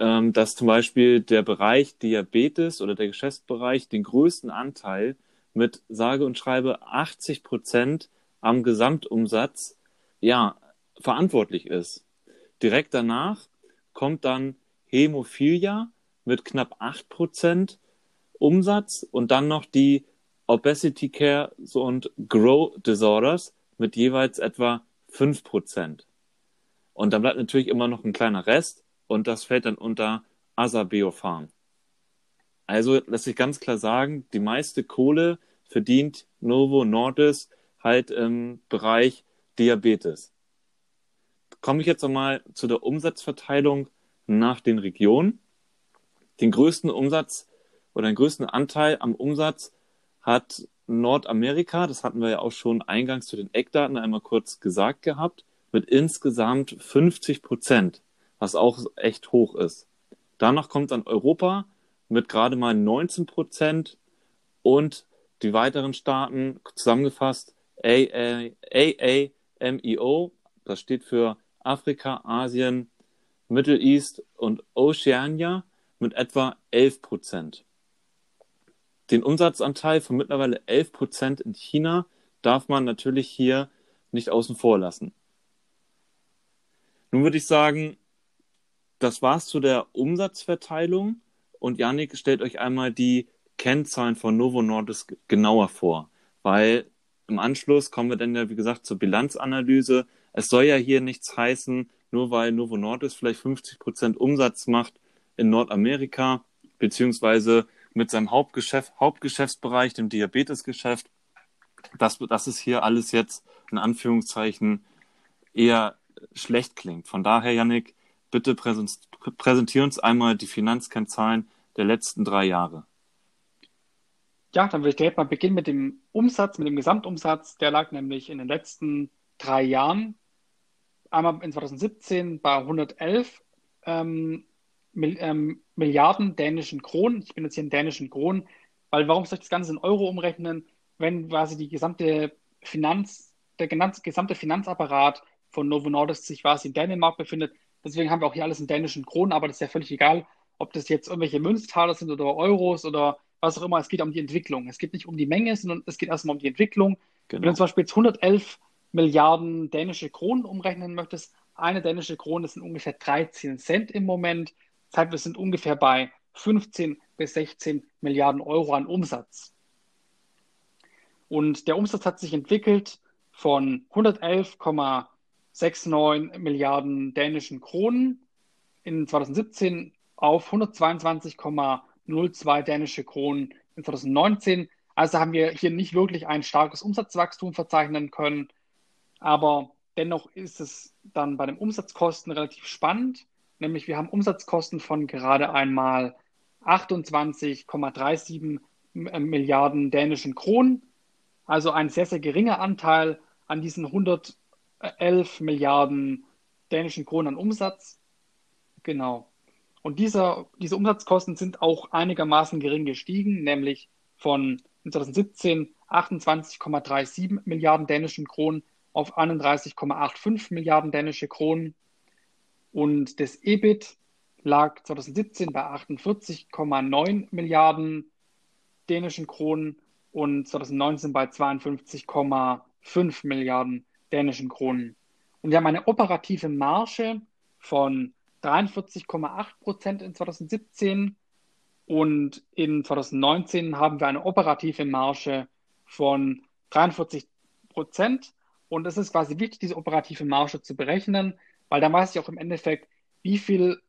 ähm, dass zum Beispiel der Bereich Diabetes oder der Geschäftsbereich den größten Anteil mit sage und schreibe 80 Prozent am Gesamtumsatz ja verantwortlich ist. Direkt danach kommt dann Hämophilia mit knapp 8 Prozent Umsatz und dann noch die Obesity Care und Grow Disorders mit jeweils etwa 5 Prozent. Und dann bleibt natürlich immer noch ein kleiner Rest und das fällt dann unter Asabeopharm. Also lässt sich ganz klar sagen, die meiste Kohle verdient Novo Nordisk halt im Bereich Diabetes. Komme ich jetzt nochmal zu der Umsatzverteilung nach den Regionen. Den größten Umsatz oder den größten Anteil am Umsatz hat Nordamerika. Das hatten wir ja auch schon eingangs zu den Eckdaten einmal kurz gesagt gehabt mit insgesamt 50 Prozent, was auch echt hoch ist. Danach kommt dann Europa mit gerade mal 19 Prozent und die weiteren Staaten zusammengefasst AAMEO, das steht für Afrika, Asien, Middle East und Oceania mit etwa 11 Prozent. Den Umsatzanteil von mittlerweile 11 Prozent in China darf man natürlich hier nicht außen vor lassen. Nun würde ich sagen, das war's zu der Umsatzverteilung und Janik stellt euch einmal die Kennzahlen von Novo Nordisk genauer vor, weil im Anschluss kommen wir dann ja, wie gesagt, zur Bilanzanalyse. Es soll ja hier nichts heißen, nur weil Novo Nordisk vielleicht 50 Prozent Umsatz macht in Nordamerika, beziehungsweise mit seinem Hauptgeschäft, Hauptgeschäftsbereich, dem Diabetesgeschäft, dass, dass es hier alles jetzt in Anführungszeichen eher schlecht klingt. Von daher, Yannick, bitte präsentier uns einmal die Finanzkennzahlen der letzten drei Jahre. Ja, dann will ich direkt mal beginnen mit dem Umsatz, mit dem Gesamtumsatz. Der lag nämlich in den letzten drei Jahren einmal in 2017 bei 111 ähm, ähm, Milliarden dänischen Kronen. Ich bin jetzt hier in dänischen Kronen, weil warum soll ich das Ganze in Euro umrechnen, wenn quasi die gesamte Finanz, der gesamte Finanzapparat von Novo Nordisk sich quasi in Dänemark befindet. Deswegen haben wir auch hier alles in dänischen Kronen, aber das ist ja völlig egal, ob das jetzt irgendwelche Münztaler sind oder Euros oder was auch immer. Es geht um die Entwicklung. Es geht nicht um die Menge, sondern es geht erstmal um die Entwicklung. Genau. Wenn du zum Beispiel jetzt 111 Milliarden dänische Kronen umrechnen möchtest, eine dänische Krone sind ungefähr 13 Cent im Moment. Das heißt, wir sind ungefähr bei 15 bis 16 Milliarden Euro an Umsatz. Und der Umsatz hat sich entwickelt von 111,69 Milliarden dänischen Kronen in 2017 auf 122,02 dänische Kronen in 2019. Also haben wir hier nicht wirklich ein starkes Umsatzwachstum verzeichnen können. Aber dennoch ist es dann bei den Umsatzkosten relativ spannend. Nämlich wir haben Umsatzkosten von gerade einmal 28,37 Milliarden dänischen Kronen also ein sehr, sehr geringer Anteil an diesen 111 Milliarden dänischen Kronen an Umsatz. Genau. Und dieser, diese Umsatzkosten sind auch einigermaßen gering gestiegen, nämlich von 2017 28,37 Milliarden dänischen Kronen auf 31,85 Milliarden dänische Kronen. Und das EBIT lag 2017 bei 48,9 Milliarden dänischen Kronen und 2019 bei 52,5 Milliarden dänischen Kronen. Und wir haben eine operative Marge von 43,8 Prozent in 2017 und in 2019 haben wir eine operative Marge von 43 Prozent. Und es ist quasi wichtig, diese operative Marge zu berechnen, weil dann weiß ich auch im Endeffekt, wie viel,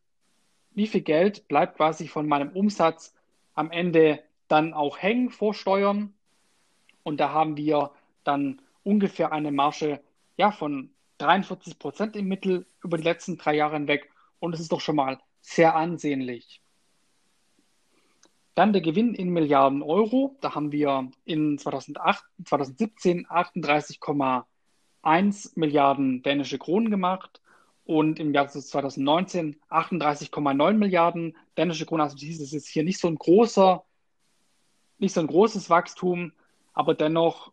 wie viel Geld bleibt quasi von meinem Umsatz am Ende dann auch hängen vor Steuern. Und da haben wir dann ungefähr eine Marge ja, von 43 Prozent im Mittel über die letzten drei Jahre hinweg. Und das ist doch schon mal sehr ansehnlich. Dann der Gewinn in Milliarden Euro. Da haben wir in 2008, 2017 38,1 Milliarden dänische Kronen gemacht und im Jahr 2019 38,9 Milliarden dänische Kronen. Also dieses ist hier nicht so ein großer nicht so ein großes Wachstum, aber dennoch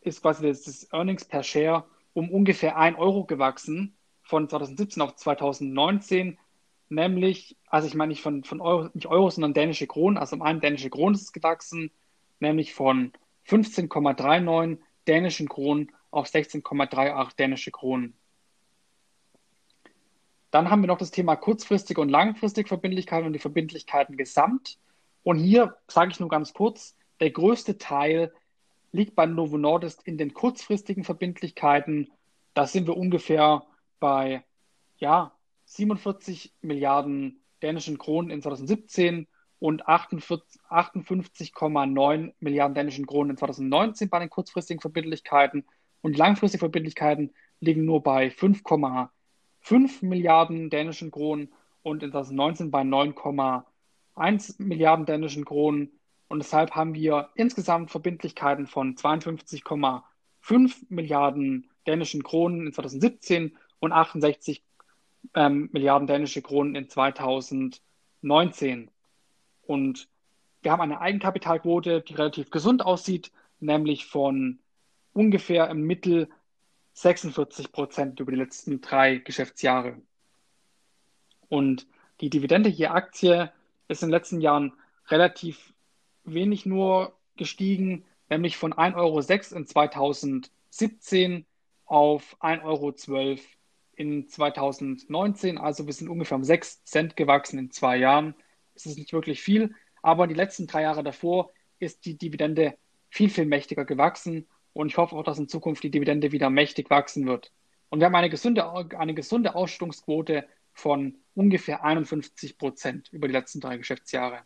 ist quasi das, das Earnings per Share um ungefähr 1 Euro gewachsen von 2017 auf 2019, nämlich, also ich meine nicht von, von Euro, nicht Euro, sondern dänische Kronen, also um einen dänische Kronen ist es gewachsen, nämlich von 15,39 dänischen Kronen auf 16,38 dänische Kronen. Dann haben wir noch das Thema kurzfristige und langfristige Verbindlichkeiten und die Verbindlichkeiten gesamt. Und hier sage ich nur ganz kurz, der größte Teil liegt bei Novo Nordisk in den kurzfristigen Verbindlichkeiten. Da sind wir ungefähr bei ja, 47 Milliarden dänischen Kronen in 2017 und 58,9 Milliarden dänischen Kronen in 2019 bei den kurzfristigen Verbindlichkeiten. Und die langfristigen Verbindlichkeiten liegen nur bei 5,5 Milliarden dänischen Kronen und in 2019 bei 9,1 1 Milliarden dänischen Kronen. Und deshalb haben wir insgesamt Verbindlichkeiten von 52,5 Milliarden dänischen Kronen in 2017 und 68 ähm, Milliarden dänische Kronen in 2019. Und wir haben eine Eigenkapitalquote, die relativ gesund aussieht, nämlich von ungefähr im Mittel 46 Prozent über die letzten drei Geschäftsjahre. Und die Dividende je Aktie ist in den letzten Jahren relativ wenig nur gestiegen, nämlich von 1,06 Euro in 2017 auf 1,12 Euro in 2019. Also wir sind ungefähr um 6 Cent gewachsen in zwei Jahren. Das ist nicht wirklich viel, aber die letzten drei Jahre davor ist die Dividende viel, viel mächtiger gewachsen und ich hoffe auch, dass in Zukunft die Dividende wieder mächtig wachsen wird. Und wir haben eine gesunde, eine gesunde Ausschüttungsquote von ungefähr 51 Prozent über die letzten drei Geschäftsjahre.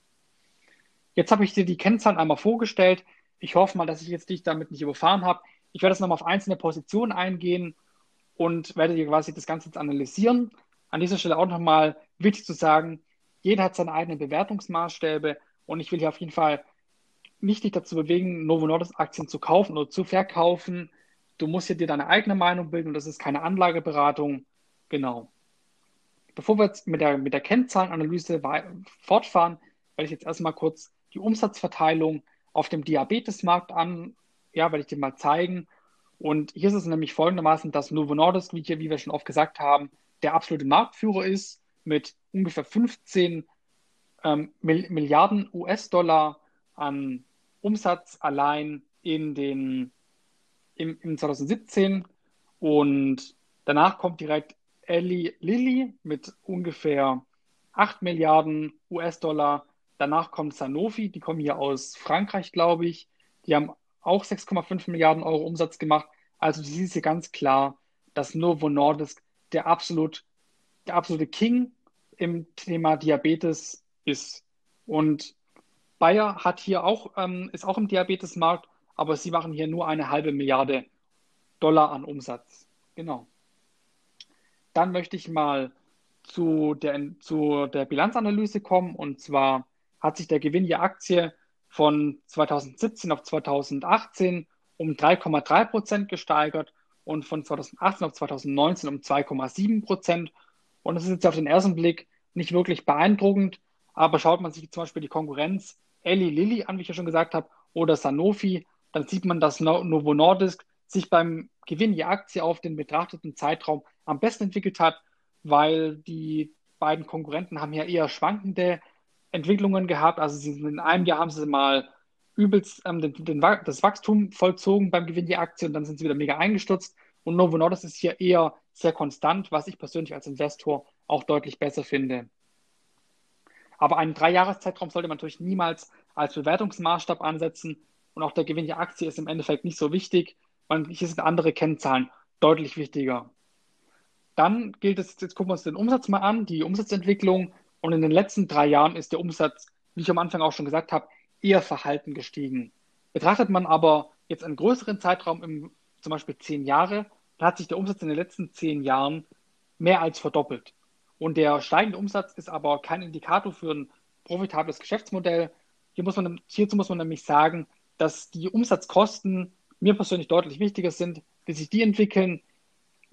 Jetzt habe ich dir die Kennzahlen einmal vorgestellt. Ich hoffe mal, dass ich jetzt dich damit nicht überfahren habe. Ich werde jetzt nochmal auf einzelne Positionen eingehen und werde dir quasi das Ganze jetzt analysieren. An dieser Stelle auch nochmal wichtig zu sagen, jeder hat seine eigenen Bewertungsmaßstäbe und ich will hier auf jeden Fall nicht dich dazu bewegen, Novo Nordisk Aktien zu kaufen oder zu verkaufen. Du musst hier dir deine eigene Meinung bilden und das ist keine Anlageberatung. Genau. Bevor wir jetzt mit der, mit der Kennzahlenanalyse fortfahren, werde ich jetzt erstmal kurz die Umsatzverteilung auf dem Diabetesmarkt an, ja, werde ich dir mal zeigen. Und hier ist es nämlich folgendermaßen, dass Novo Nordisk, wie, hier, wie wir schon oft gesagt haben, der absolute Marktführer ist mit ungefähr 15 ähm, Milliarden US-Dollar an Umsatz allein in den, im, im 2017 und danach kommt direkt Eli Lilly mit ungefähr 8 Milliarden US-Dollar. Danach kommt Sanofi, die kommen hier aus Frankreich, glaube ich. Die haben auch 6,5 Milliarden Euro Umsatz gemacht. Also du siehst hier ganz klar, dass Novo Nordisk der, absolut, der absolute King im Thema Diabetes ist. Und Bayer hat hier auch, ähm, ist auch im Diabetesmarkt, aber sie machen hier nur eine halbe Milliarde Dollar an Umsatz. Genau. Dann möchte ich mal zu der, zu der Bilanzanalyse kommen. Und zwar hat sich der Gewinn je Aktie von 2017 auf 2018 um 3,3 Prozent gesteigert und von 2018 auf 2019 um 2,7 Prozent. Und das ist jetzt auf den ersten Blick nicht wirklich beeindruckend, aber schaut man sich zum Beispiel die Konkurrenz Eli Lilly an, wie ich ja schon gesagt habe, oder Sanofi, dann sieht man, dass Novo Nordisk sich beim Gewinn je Aktie auf den betrachteten Zeitraum am besten entwickelt hat, weil die beiden Konkurrenten haben ja eher schwankende Entwicklungen gehabt. Also sie, in einem Jahr haben sie mal übelst ähm, den, den, das Wachstum vollzogen beim Gewinn je Aktie und dann sind sie wieder mega eingestürzt. Und Novo Nordisk ist hier eher sehr konstant, was ich persönlich als Investor auch deutlich besser finde. Aber einen Dreijahreszeitraum sollte man natürlich niemals als Bewertungsmaßstab ansetzen. Und auch der Gewinn der Aktie ist im Endeffekt nicht so wichtig. weil hier sind andere Kennzahlen deutlich wichtiger. Dann gilt es, jetzt gucken wir uns den Umsatz mal an, die Umsatzentwicklung. Und in den letzten drei Jahren ist der Umsatz, wie ich am Anfang auch schon gesagt habe, eher verhalten gestiegen. Betrachtet man aber jetzt einen größeren Zeitraum, im, zum Beispiel zehn Jahre, dann hat sich der Umsatz in den letzten zehn Jahren mehr als verdoppelt. Und der steigende Umsatz ist aber kein Indikator für ein profitables Geschäftsmodell. Hier muss man, hierzu muss man nämlich sagen, dass die Umsatzkosten mir persönlich deutlich wichtiger sind, wie sich die entwickeln.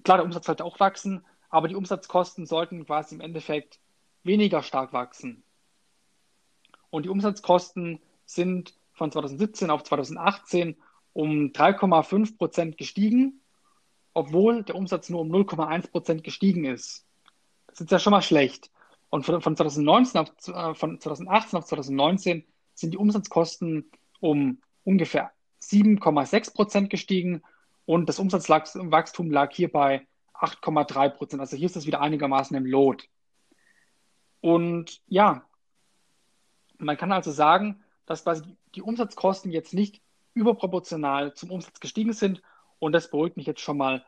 Klar, der Umsatz sollte auch wachsen, aber die Umsatzkosten sollten quasi im Endeffekt weniger stark wachsen. Und die Umsatzkosten sind von 2017 auf 2018 um 3,5 Prozent gestiegen, obwohl der Umsatz nur um 0,1 Prozent gestiegen ist. Das ist ja schon mal schlecht. Und von, von, 2019 auf, äh, von 2018 auf 2019 sind die Umsatzkosten um ungefähr 7,6 Prozent gestiegen und das Umsatzwachstum lag hier bei 8,3 Prozent. Also hier ist es wieder einigermaßen im Lot. Und ja, man kann also sagen, dass quasi die Umsatzkosten jetzt nicht überproportional zum Umsatz gestiegen sind und das beruhigt mich jetzt schon mal,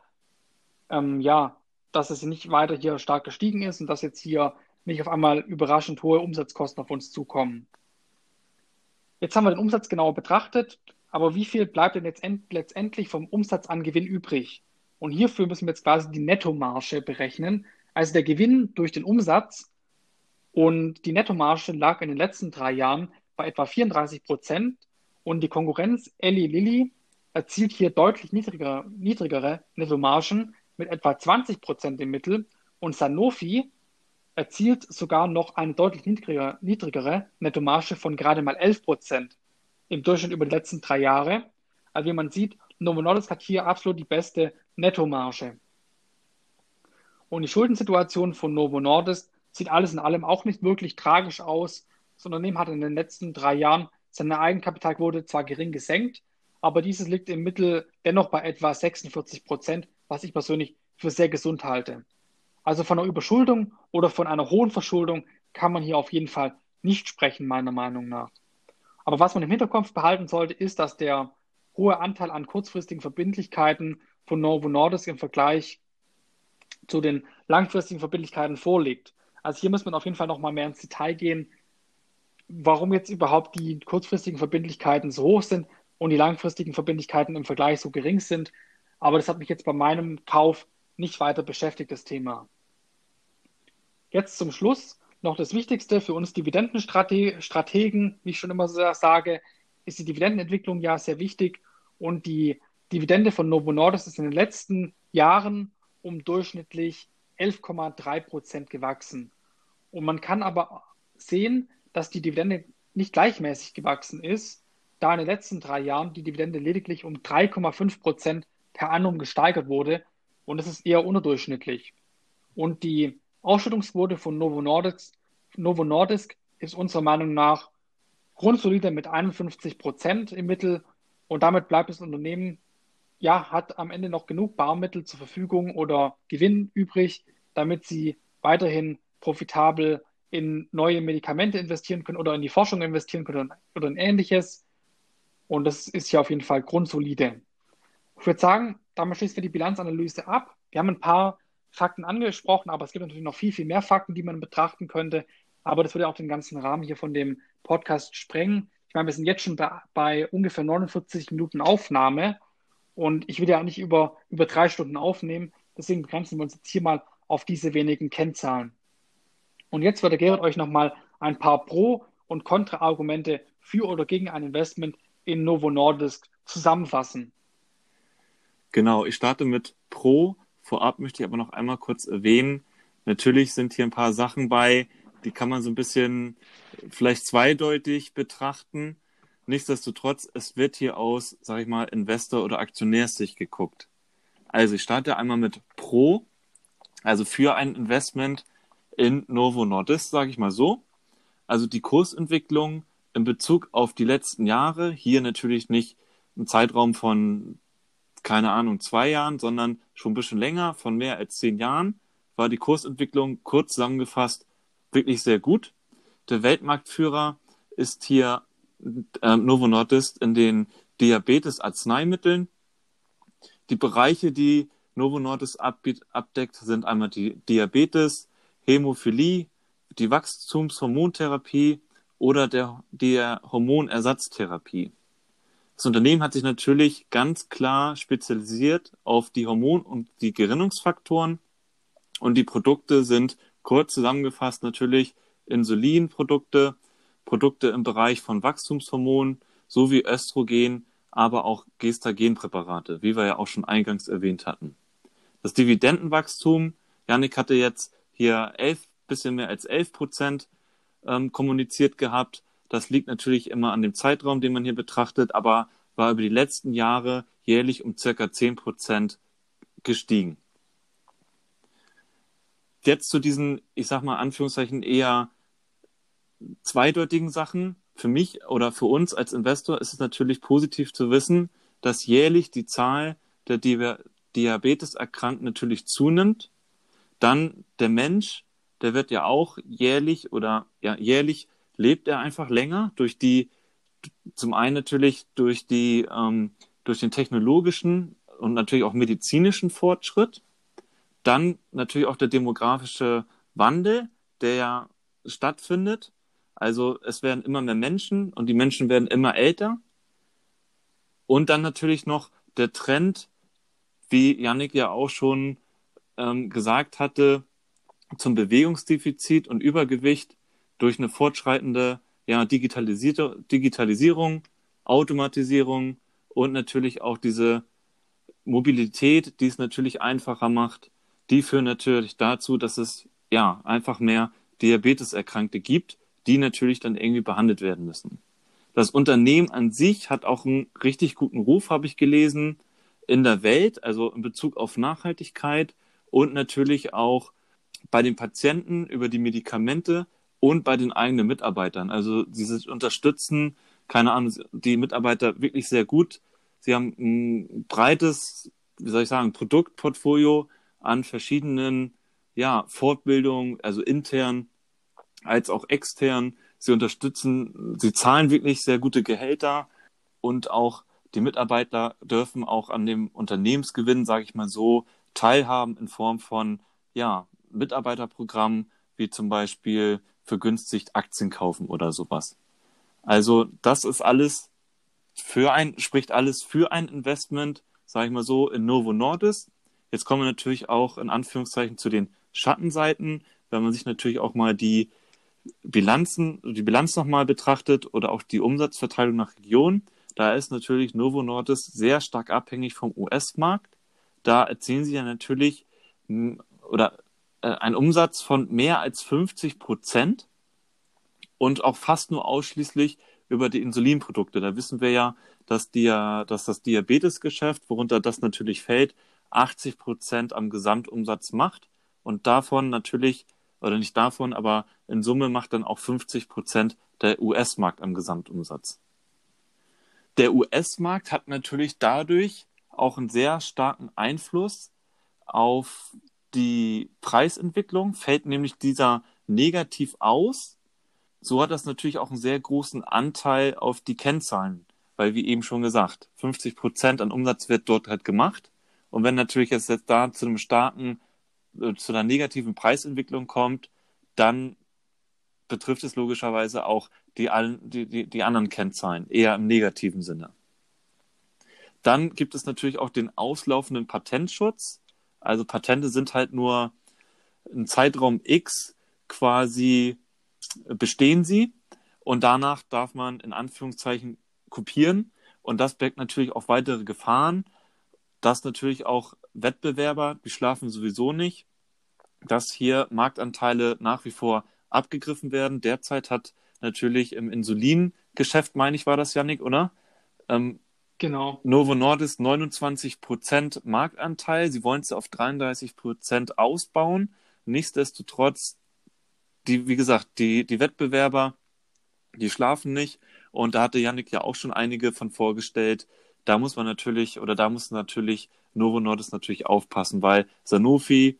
ähm, ja, dass es nicht weiter hier stark gestiegen ist und dass jetzt hier nicht auf einmal überraschend hohe Umsatzkosten auf uns zukommen. Jetzt haben wir den Umsatz genauer betrachtet, aber wie viel bleibt denn jetzt letztendlich vom Umsatz an Gewinn übrig? Und hierfür müssen wir jetzt quasi die Nettomarge berechnen, also der Gewinn durch den Umsatz. Und die Nettomarge lag in den letzten drei Jahren bei etwa 34 Prozent und die Konkurrenz Eli Lilly erzielt hier deutlich niedrigere, niedrigere Nettomargen mit etwa 20 Prozent im Mittel und Sanofi erzielt sogar noch eine deutlich niedrigere, niedrigere Nettomarge von gerade mal 11 Prozent im Durchschnitt über die letzten drei Jahre. Also wie man sieht, Novo Nordisk hat hier absolut die beste Nettomarge. Und die Schuldensituation von Novo Nordisk sieht alles in allem auch nicht wirklich tragisch aus. Das Unternehmen hat in den letzten drei Jahren seine Eigenkapitalquote zwar gering gesenkt, aber dieses liegt im Mittel dennoch bei etwa 46 Prozent, was ich persönlich für sehr gesund halte. Also von einer Überschuldung oder von einer hohen Verschuldung kann man hier auf jeden Fall nicht sprechen, meiner Meinung nach. Aber was man im Hinterkopf behalten sollte, ist, dass der hohe Anteil an kurzfristigen Verbindlichkeiten von Novo Nordisk im Vergleich zu den langfristigen Verbindlichkeiten vorliegt. Also hier muss man auf jeden Fall noch mal mehr ins Detail gehen, warum jetzt überhaupt die kurzfristigen Verbindlichkeiten so hoch sind und die langfristigen Verbindlichkeiten im Vergleich so gering sind. Aber das hat mich jetzt bei meinem Kauf nicht weiter beschäftigt, das Thema. Jetzt zum Schluss noch das Wichtigste für uns Dividendenstrategen, wie ich schon immer sage, ist die Dividendenentwicklung ja sehr wichtig und die Dividende von Novo Nordisk ist in den letzten Jahren um durchschnittlich 11,3 Prozent gewachsen. Und man kann aber sehen, dass die Dividende nicht gleichmäßig gewachsen ist, da in den letzten drei Jahren die Dividende lediglich um 3,5 Prozent per annum gesteigert wurde. Und das ist eher unterdurchschnittlich. Und die Ausschüttungsquote von Novo Nordisk, Novo Nordisk ist unserer Meinung nach grundsolide mit 51 Prozent im Mittel. Und damit bleibt das Unternehmen ja, hat am Ende noch genug Barmittel zur Verfügung oder Gewinn übrig, damit sie weiterhin profitabel in neue Medikamente investieren können oder in die Forschung investieren können oder in ähnliches. Und das ist ja auf jeden Fall grundsolide. Ich würde sagen, damit schließen wir die Bilanzanalyse ab. Wir haben ein paar Fakten angesprochen, aber es gibt natürlich noch viel, viel mehr Fakten, die man betrachten könnte. Aber das würde auch den ganzen Rahmen hier von dem Podcast sprengen. Ich meine, wir sind jetzt schon bei, bei ungefähr 49 Minuten Aufnahme. Und ich will ja nicht über, über drei Stunden aufnehmen. Deswegen begrenzen wir uns jetzt hier mal auf diese wenigen Kennzahlen. Und jetzt wird der Gerrit euch nochmal ein paar Pro- und Kontra-Argumente für oder gegen ein Investment in Novo Nordisk zusammenfassen. Genau, ich starte mit Pro. Vorab möchte ich aber noch einmal kurz erwähnen, natürlich sind hier ein paar Sachen bei, die kann man so ein bisschen vielleicht zweideutig betrachten. Nichtsdestotrotz, es wird hier aus, sage ich mal, Investor- oder Aktionärssicht geguckt. Also ich starte einmal mit Pro, also für ein Investment in Novo Nordisk, sage ich mal so. Also die Kursentwicklung in Bezug auf die letzten Jahre, hier natürlich nicht ein Zeitraum von, keine Ahnung, zwei Jahren, sondern schon ein bisschen länger, von mehr als zehn Jahren, war die Kursentwicklung kurz zusammengefasst wirklich sehr gut. Der Weltmarktführer ist hier äh, Novo Nordisk in den Diabetes-Arzneimitteln. Die Bereiche, die Novo Nordisk abdeckt, sind einmal die Diabetes, Hämophilie, die Wachstumshormontherapie oder der, der Hormonersatztherapie. Das Unternehmen hat sich natürlich ganz klar spezialisiert auf die Hormon- und die Gerinnungsfaktoren und die Produkte sind kurz zusammengefasst natürlich Insulinprodukte, Produkte im Bereich von Wachstumshormonen sowie Östrogen, aber auch Gestagenpräparate, wie wir ja auch schon eingangs erwähnt hatten. Das Dividendenwachstum, Janik hatte jetzt hier elf, bisschen mehr als 11 Prozent ähm, kommuniziert gehabt. Das liegt natürlich immer an dem Zeitraum, den man hier betrachtet, aber war über die letzten Jahre jährlich um circa 10 Prozent gestiegen. Jetzt zu diesen, ich sag mal, Anführungszeichen eher zweideutigen Sachen. Für mich oder für uns als Investor ist es natürlich positiv zu wissen, dass jährlich die Zahl der Diabeteserkrankten natürlich zunimmt. Dann der Mensch, der wird ja auch jährlich oder ja, jährlich lebt er einfach länger durch die, zum einen natürlich durch die, ähm, durch den technologischen und natürlich auch medizinischen Fortschritt. Dann natürlich auch der demografische Wandel, der ja stattfindet. Also es werden immer mehr Menschen und die Menschen werden immer älter. Und dann natürlich noch der Trend, wie Yannick ja auch schon ähm, gesagt hatte, zum Bewegungsdefizit und Übergewicht durch eine fortschreitende ja, Digitalisier Digitalisierung, Automatisierung und natürlich auch diese Mobilität, die es natürlich einfacher macht, die führen natürlich dazu, dass es ja, einfach mehr Diabeteserkrankte gibt, die natürlich dann irgendwie behandelt werden müssen. Das Unternehmen an sich hat auch einen richtig guten Ruf, habe ich gelesen, in der Welt, also in Bezug auf Nachhaltigkeit und natürlich auch bei den Patienten über die Medikamente und bei den eigenen Mitarbeitern. Also sie unterstützen, keine Ahnung, die Mitarbeiter wirklich sehr gut. Sie haben ein breites, wie soll ich sagen, Produktportfolio an verschiedenen ja, Fortbildungen, also intern als auch extern. Sie unterstützen, sie zahlen wirklich sehr gute Gehälter und auch die Mitarbeiter dürfen auch an dem Unternehmensgewinn, sage ich mal so, teilhaben in Form von ja, Mitarbeiterprogrammen, wie zum Beispiel vergünstigt Aktien kaufen oder sowas. Also das ist alles für ein, spricht alles für ein Investment, sage ich mal so, in Novo Nordis. Jetzt kommen wir natürlich auch in Anführungszeichen zu den Schattenseiten, wenn man sich natürlich auch mal die Bilanzen, die Bilanz nochmal betrachtet oder auch die Umsatzverteilung nach Region, da ist natürlich Novo Nordisk sehr stark abhängig vom US-Markt. Da erzielen sie ja natürlich oder äh, einen Umsatz von mehr als 50 Prozent und auch fast nur ausschließlich über die Insulinprodukte. Da wissen wir ja, dass, die, dass das Diabetesgeschäft, worunter das natürlich fällt, 80 Prozent am Gesamtumsatz macht und davon natürlich oder nicht davon, aber in Summe macht dann auch 50 Prozent der US-Markt am Gesamtumsatz. Der US-Markt hat natürlich dadurch auch einen sehr starken Einfluss auf die Preisentwicklung, fällt nämlich dieser negativ aus. So hat das natürlich auch einen sehr großen Anteil auf die Kennzahlen, weil wie eben schon gesagt, 50 Prozent an Umsatz wird dort halt gemacht. Und wenn natürlich jetzt da zu einem starken äh, zu einer negativen Preisentwicklung kommt, dann betrifft es logischerweise auch die, die, die anderen Kennzahlen, eher im negativen Sinne. Dann gibt es natürlich auch den auslaufenden Patentschutz. Also Patente sind halt nur ein Zeitraum X quasi bestehen sie und danach darf man in Anführungszeichen kopieren und das birgt natürlich auch weitere Gefahren, dass natürlich auch Wettbewerber, die schlafen sowieso nicht, dass hier Marktanteile nach wie vor abgegriffen werden. Derzeit hat natürlich im Insulingeschäft, meine ich, war das, Janik, oder? Ähm, genau. Novo Nordisk 29 Prozent Marktanteil. Sie wollen es auf 33 Prozent ausbauen. Nichtsdestotrotz, die, wie gesagt, die, die Wettbewerber, die schlafen nicht. Und da hatte Janik ja auch schon einige von vorgestellt. Da muss man natürlich, oder da muss natürlich Novo Nordisk natürlich aufpassen, weil Sanofi,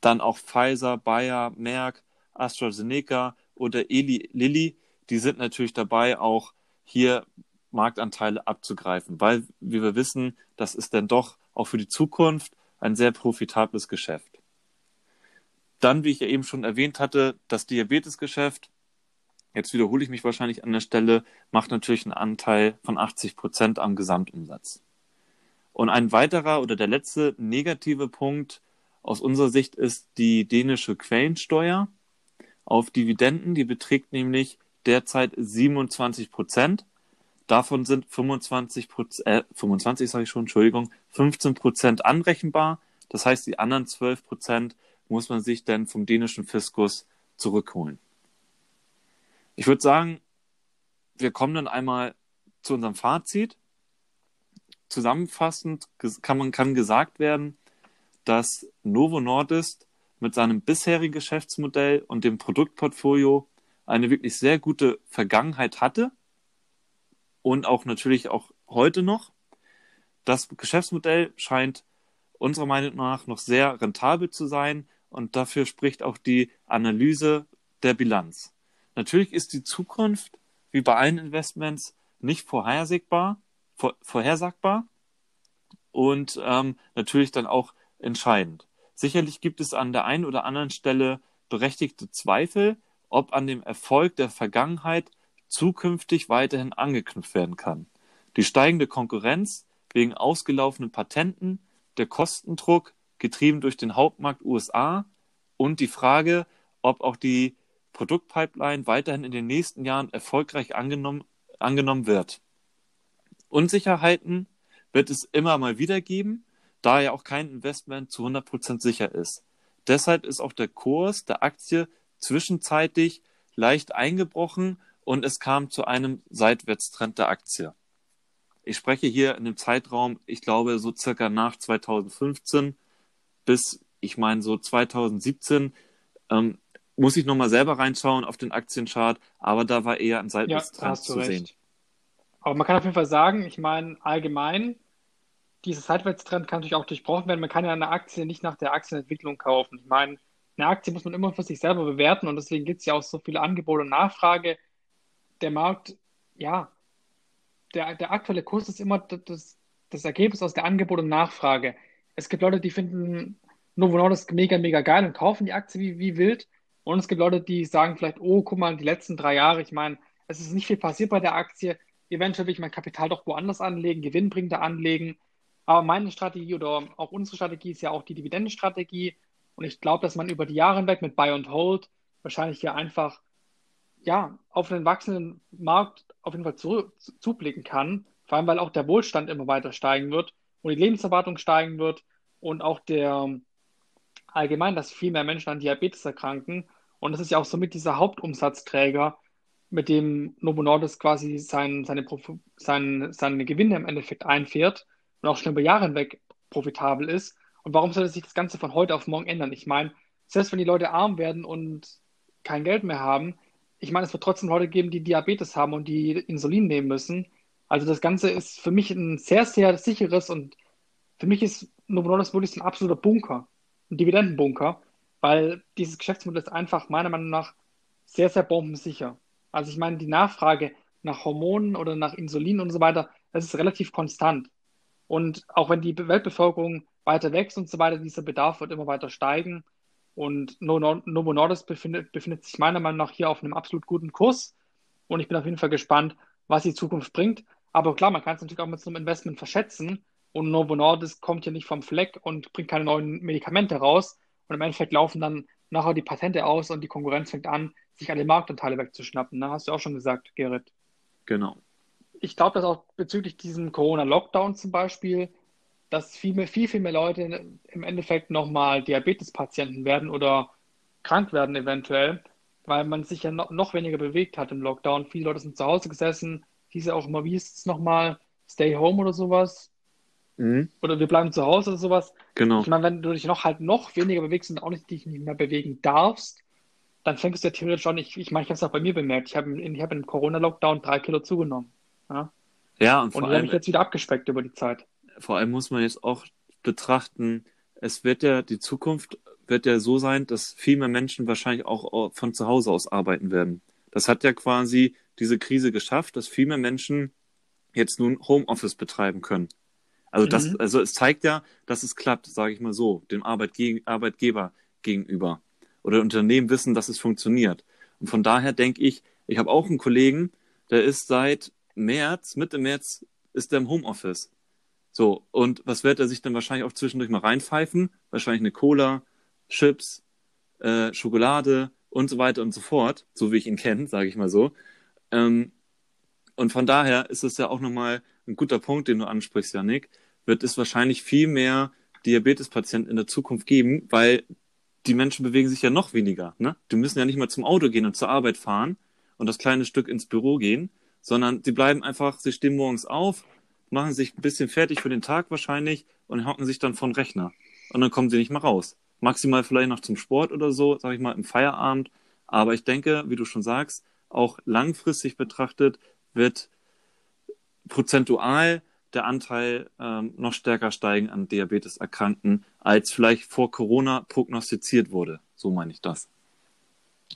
dann auch Pfizer, Bayer, Merck, AstraZeneca oder Eli Lilly, die sind natürlich dabei, auch hier Marktanteile abzugreifen, weil, wie wir wissen, das ist dann doch auch für die Zukunft ein sehr profitables Geschäft. Dann, wie ich ja eben schon erwähnt hatte, das Diabetesgeschäft, jetzt wiederhole ich mich wahrscheinlich an der Stelle, macht natürlich einen Anteil von 80 Prozent am Gesamtumsatz. Und ein weiterer oder der letzte negative Punkt aus unserer Sicht ist die dänische Quellensteuer auf Dividenden. Die beträgt nämlich derzeit 27 Prozent. Davon sind 25 Prozent, äh, 25 sage ich schon, Entschuldigung, 15 Prozent anrechenbar. Das heißt, die anderen 12 Prozent muss man sich dann vom dänischen Fiskus zurückholen. Ich würde sagen, wir kommen dann einmal zu unserem Fazit. Zusammenfassend kann man kann gesagt werden, dass Novo Nordisk mit seinem bisherigen Geschäftsmodell und dem Produktportfolio eine wirklich sehr gute Vergangenheit hatte und auch natürlich auch heute noch. Das Geschäftsmodell scheint unserer Meinung nach noch sehr rentabel zu sein und dafür spricht auch die Analyse der Bilanz. Natürlich ist die Zukunft, wie bei allen Investments, nicht vorhersagbar, vor, vorhersagbar und ähm, natürlich dann auch entscheidend. Sicherlich gibt es an der einen oder anderen Stelle berechtigte Zweifel, ob an dem Erfolg der Vergangenheit zukünftig weiterhin angeknüpft werden kann. Die steigende Konkurrenz wegen ausgelaufenen Patenten, der Kostendruck, getrieben durch den Hauptmarkt USA und die Frage, ob auch die Produktpipeline weiterhin in den nächsten Jahren erfolgreich angenommen, angenommen wird. Unsicherheiten wird es immer mal wieder geben, da ja auch kein Investment zu 100% sicher ist. deshalb ist auch der Kurs der Aktie zwischenzeitlich leicht eingebrochen und es kam zu einem Seitwärtstrend der Aktie. Ich spreche hier in dem Zeitraum, ich glaube, so circa nach 2015 bis, ich meine, so 2017. Ähm, muss ich nochmal selber reinschauen auf den Aktienchart, aber da war eher ein Seitwärtstrend ja, zu recht. sehen. Aber man kann auf jeden Fall sagen, ich meine, allgemein, dieser Seitwärtstrend kann natürlich auch durchbrochen werden. Man kann ja eine Aktie nicht nach der Aktienentwicklung kaufen. Ich meine, eine Aktie muss man immer für sich selber bewerten und deswegen gibt es ja auch so viele Angebote und Nachfrage. Der Markt, ja, der, der aktuelle Kurs ist immer das, das Ergebnis aus der Angebot und Nachfrage. Es gibt Leute, die finden Novo Nordisk mega, mega geil und kaufen die Aktie wie, wie wild. Und es gibt Leute, die sagen vielleicht, oh, guck mal, die letzten drei Jahre, ich meine, es ist nicht viel passiert bei der Aktie. Eventuell will ich mein Kapital doch woanders anlegen, gewinnbringender anlegen. Aber meine Strategie oder auch unsere Strategie ist ja auch die Dividendenstrategie. Und ich glaube, dass man über die Jahre hinweg mit Buy and Hold wahrscheinlich hier einfach ja, auf einen wachsenden Markt auf jeden Fall zu, zublicken kann. Vor allem, weil auch der Wohlstand immer weiter steigen wird und die Lebenserwartung steigen wird und auch der allgemein, dass viel mehr Menschen an Diabetes erkranken. Und das ist ja auch somit dieser Hauptumsatzträger, mit dem Novo Nordisk quasi sein, seine, sein, seine Gewinne im Endeffekt einfährt und auch schon über Jahre hinweg profitabel ist. Und warum sollte sich das Ganze von heute auf morgen ändern? Ich meine, selbst wenn die Leute arm werden und kein Geld mehr haben, ich meine, es wird trotzdem Leute geben, die Diabetes haben und die Insulin nehmen müssen. Also das Ganze ist für mich ein sehr, sehr sicheres und für mich ist Novo Nordisk wirklich ein absoluter Bunker, ein Dividendenbunker, weil dieses Geschäftsmodell ist einfach meiner Meinung nach sehr, sehr bombensicher. Also ich meine, die Nachfrage nach Hormonen oder nach Insulin und so weiter, das ist relativ konstant. Und auch wenn die Weltbevölkerung weiter wächst und so weiter, dieser Bedarf wird immer weiter steigen. Und Novo Nordisk befindet, befindet sich meiner Meinung nach hier auf einem absolut guten Kurs. Und ich bin auf jeden Fall gespannt, was die Zukunft bringt. Aber klar, man kann es natürlich auch mit so einem Investment verschätzen. Und Novo Nordisk kommt ja nicht vom Fleck und bringt keine neuen Medikamente raus. Und im Endeffekt laufen dann nachher die Patente aus und die Konkurrenz fängt an, sich alle Marktanteile wegzuschnappen. Ne? Hast du auch schon gesagt, Gerrit. Genau. Ich glaube, dass auch bezüglich diesem Corona-Lockdown zum Beispiel dass viel, mehr, viel, viel mehr Leute im Endeffekt nochmal Diabetespatienten werden oder krank werden eventuell, weil man sich ja noch, noch weniger bewegt hat im Lockdown. Viele Leute sind zu Hause gesessen, diese auch immer, wie ist es nochmal, Stay Home oder sowas. Mhm. Oder wir bleiben zu Hause oder sowas. Genau. Ich meine, wenn du dich noch halt noch weniger bewegst und auch nicht dich nicht mehr bewegen darfst, dann fängst du ja theoretisch an, ich, ich meine, ich habe es auch bei mir bemerkt, ich habe ich hab im Corona-Lockdown drei Kilo zugenommen. Ja, ja und, und die habe ich jetzt wieder abgespeckt über die Zeit vor allem muss man jetzt auch betrachten, es wird ja, die Zukunft wird ja so sein, dass viel mehr Menschen wahrscheinlich auch von zu Hause aus arbeiten werden. Das hat ja quasi diese Krise geschafft, dass viel mehr Menschen jetzt nun Homeoffice betreiben können. Also das, mhm. also es zeigt ja, dass es klappt, sage ich mal so, dem Arbeitge Arbeitgeber gegenüber. Oder Unternehmen wissen, dass es funktioniert. Und von daher denke ich, ich habe auch einen Kollegen, der ist seit März, Mitte März, ist der im Homeoffice. So, und was wird er sich dann wahrscheinlich auch zwischendurch mal reinpfeifen? Wahrscheinlich eine Cola, Chips, äh, Schokolade und so weiter und so fort, so wie ich ihn kenne, sage ich mal so. Ähm, und von daher ist es ja auch nochmal ein guter Punkt, den du ansprichst, Janik, wird es wahrscheinlich viel mehr Diabetespatienten in der Zukunft geben, weil die Menschen bewegen sich ja noch weniger. Ne? Die müssen ja nicht mal zum Auto gehen und zur Arbeit fahren und das kleine Stück ins Büro gehen, sondern sie bleiben einfach, sie stehen morgens auf, machen sich ein bisschen fertig für den Tag wahrscheinlich und hocken sich dann von Rechner. Und dann kommen sie nicht mehr raus. Maximal vielleicht noch zum Sport oder so, sage ich mal, im Feierabend. Aber ich denke, wie du schon sagst, auch langfristig betrachtet wird prozentual der Anteil ähm, noch stärker steigen an Diabeteserkrankten, als vielleicht vor Corona prognostiziert wurde. So meine ich das.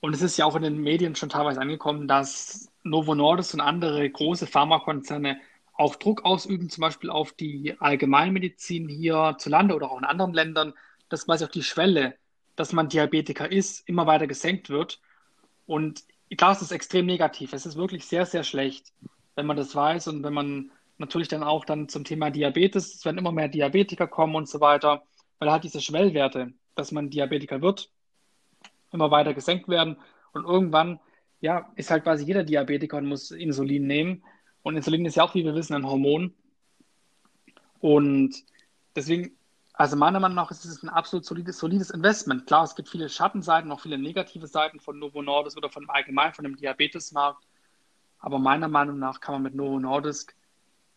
Und es ist ja auch in den Medien schon teilweise angekommen, dass Novo Nordisk und andere große Pharmakonzerne auch Druck ausüben, zum Beispiel auf die Allgemeinmedizin hier zu Lande oder auch in anderen Ländern, dass quasi auch die Schwelle, dass man Diabetiker ist, immer weiter gesenkt wird. Und klar, es ist extrem negativ. Es ist wirklich sehr, sehr schlecht, wenn man das weiß und wenn man natürlich dann auch dann zum Thema Diabetes, es werden immer mehr Diabetiker kommen und so weiter, weil halt diese Schwellwerte, dass man Diabetiker wird, immer weiter gesenkt werden. Und irgendwann, ja, ist halt quasi jeder Diabetiker und muss Insulin nehmen. Und Insulin ist ja auch, wie wir wissen, ein Hormon. Und deswegen Also meiner Meinung nach ist es ein absolut solides, solides Investment. Klar, es gibt viele Schattenseiten, auch viele negative Seiten von Novo Nordisk oder von allgemein von dem Diabetesmarkt. Aber meiner Meinung nach kann man mit Novo Nordisk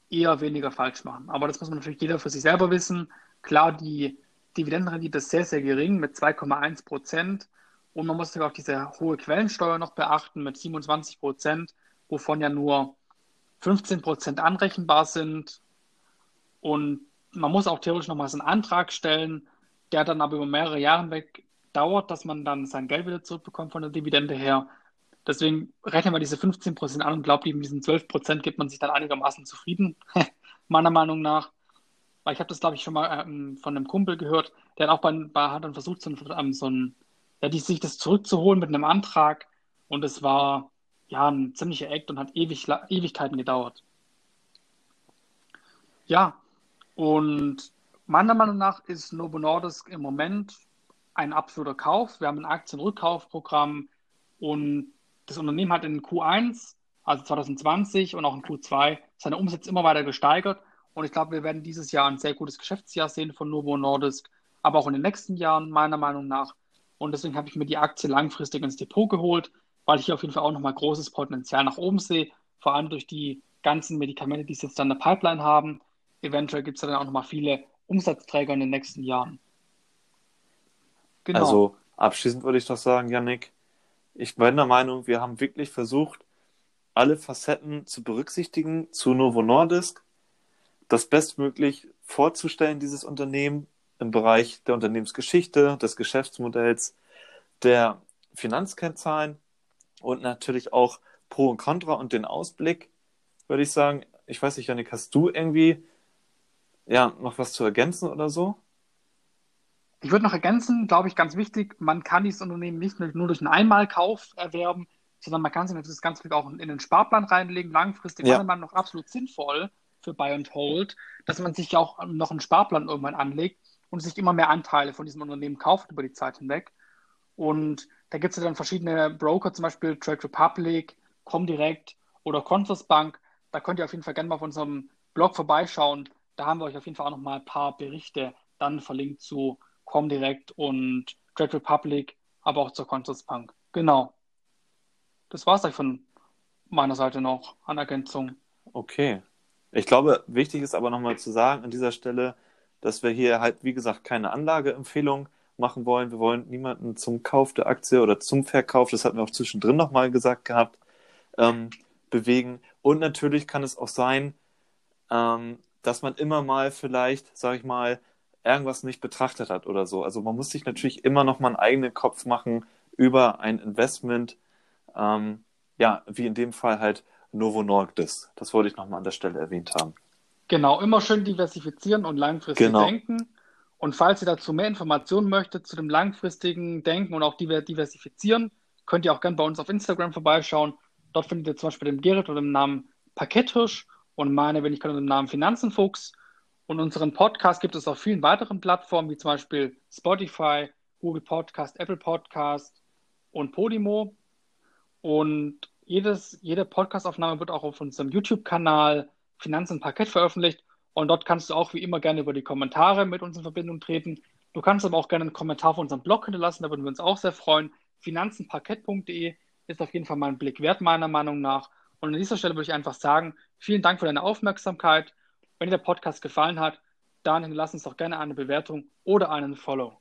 eher weniger falsch machen. Aber das muss man natürlich jeder für sich selber wissen. Klar, die Dividendenrendite ist sehr, sehr gering mit 2,1 Prozent. Und man muss auch diese hohe Quellensteuer noch beachten mit 27 Prozent, wovon ja nur 15 Prozent anrechenbar sind. Und man muss auch theoretisch nochmal so einen Antrag stellen, der dann aber über mehrere Jahre weg dauert, dass man dann sein Geld wieder zurückbekommt von der Dividende her. Deswegen rechnen wir diese 15 Prozent an und glaubt, mit diesen 12 Prozent gibt man sich dann einigermaßen zufrieden, <laughs> meiner Meinung nach. Weil ich habe das, glaube ich, schon mal ähm, von einem Kumpel gehört, der hat auch bei, bei hat dann versucht, so, ähm, so ein, ja, die, sich das zurückzuholen mit einem Antrag und es war ja ein ziemlicher Act und hat ewig, Ewigkeiten gedauert. Ja, und meiner Meinung nach ist Novo Nordisk im Moment ein absoluter Kauf. Wir haben ein Aktienrückkaufprogramm und das Unternehmen hat in Q1, also 2020 und auch in Q2 seine Umsätze immer weiter gesteigert. Und ich glaube, wir werden dieses Jahr ein sehr gutes Geschäftsjahr sehen von Novo Nordisk, aber auch in den nächsten Jahren meiner Meinung nach. Und deswegen habe ich mir die Aktie langfristig ins Depot geholt, weil ich hier auf jeden Fall auch nochmal großes Potenzial nach oben sehe, vor allem durch die ganzen Medikamente, die sie jetzt dann in der Pipeline haben. Eventuell gibt es dann auch nochmal viele Umsatzträger in den nächsten Jahren. Genau. Also abschließend würde ich doch sagen, Yannick, ich bin der Meinung, wir haben wirklich versucht, alle Facetten zu berücksichtigen zu Novo Nordisk, das bestmöglich vorzustellen, dieses Unternehmen im Bereich der Unternehmensgeschichte, des Geschäftsmodells, der Finanzkennzahlen und natürlich auch Pro und Contra und den Ausblick, würde ich sagen. Ich weiß nicht, Janik, hast du irgendwie ja, noch was zu ergänzen oder so? Ich würde noch ergänzen, glaube ich, ganz wichtig, man kann dieses Unternehmen nicht nur durch einen Einmalkauf erwerben, sondern man kann sich das ganze Glück auch in den Sparplan reinlegen, langfristig, ja. man noch absolut sinnvoll für Buy and Hold, dass man sich auch noch einen Sparplan irgendwann anlegt und sich immer mehr Anteile von diesem Unternehmen kauft über die Zeit hinweg. Und da gibt es ja dann verschiedene Broker, zum Beispiel Trade Republic, Comdirect oder Consorsbank. Da könnt ihr auf jeden Fall gerne mal auf unserem Blog vorbeischauen. Da haben wir euch auf jeden Fall auch noch mal ein paar Berichte dann verlinkt zu Comdirect und Trade Republic, aber auch zur Consorsbank. Genau. Das war es euch von meiner Seite noch an Ergänzung. Okay. Ich glaube, wichtig ist aber nochmal zu sagen an dieser Stelle, dass wir hier halt, wie gesagt, keine Anlageempfehlung machen wollen. Wir wollen niemanden zum Kauf der Aktie oder zum Verkauf, das hatten wir auch zwischendrin nochmal gesagt gehabt, ähm, bewegen. Und natürlich kann es auch sein, ähm, dass man immer mal vielleicht, sag ich mal, irgendwas nicht betrachtet hat oder so. Also man muss sich natürlich immer noch mal einen eigenen Kopf machen über ein Investment, ähm, ja, wie in dem Fall halt Novo Nordisk. Das wollte ich nochmal an der Stelle erwähnt haben. Genau, immer schön diversifizieren und langfristig genau. denken. Und falls ihr dazu mehr Informationen möchtet zu dem langfristigen Denken und auch diversifizieren, könnt ihr auch gerne bei uns auf Instagram vorbeischauen. Dort findet ihr zum Beispiel den Gerrit unter dem Namen Parketthirsch und meine Wenigkeit unter dem Namen Finanzenfuchs. Und unseren Podcast gibt es auf vielen weiteren Plattformen, wie zum Beispiel Spotify, Google Podcast, Apple Podcast und Podimo. Und jedes, jede Podcastaufnahme wird auch auf unserem YouTube-Kanal Finanzen Parkett veröffentlicht und dort kannst du auch wie immer gerne über die Kommentare mit uns in Verbindung treten. Du kannst aber auch gerne einen Kommentar auf unserem Blog hinterlassen, da würden wir uns auch sehr freuen. Finanzenparkett.de ist auf jeden Fall mal ein Blick wert, meiner Meinung nach. Und an dieser Stelle würde ich einfach sagen, vielen Dank für deine Aufmerksamkeit. Wenn dir der Podcast gefallen hat, dann hinterlass uns doch gerne eine Bewertung oder einen Follow.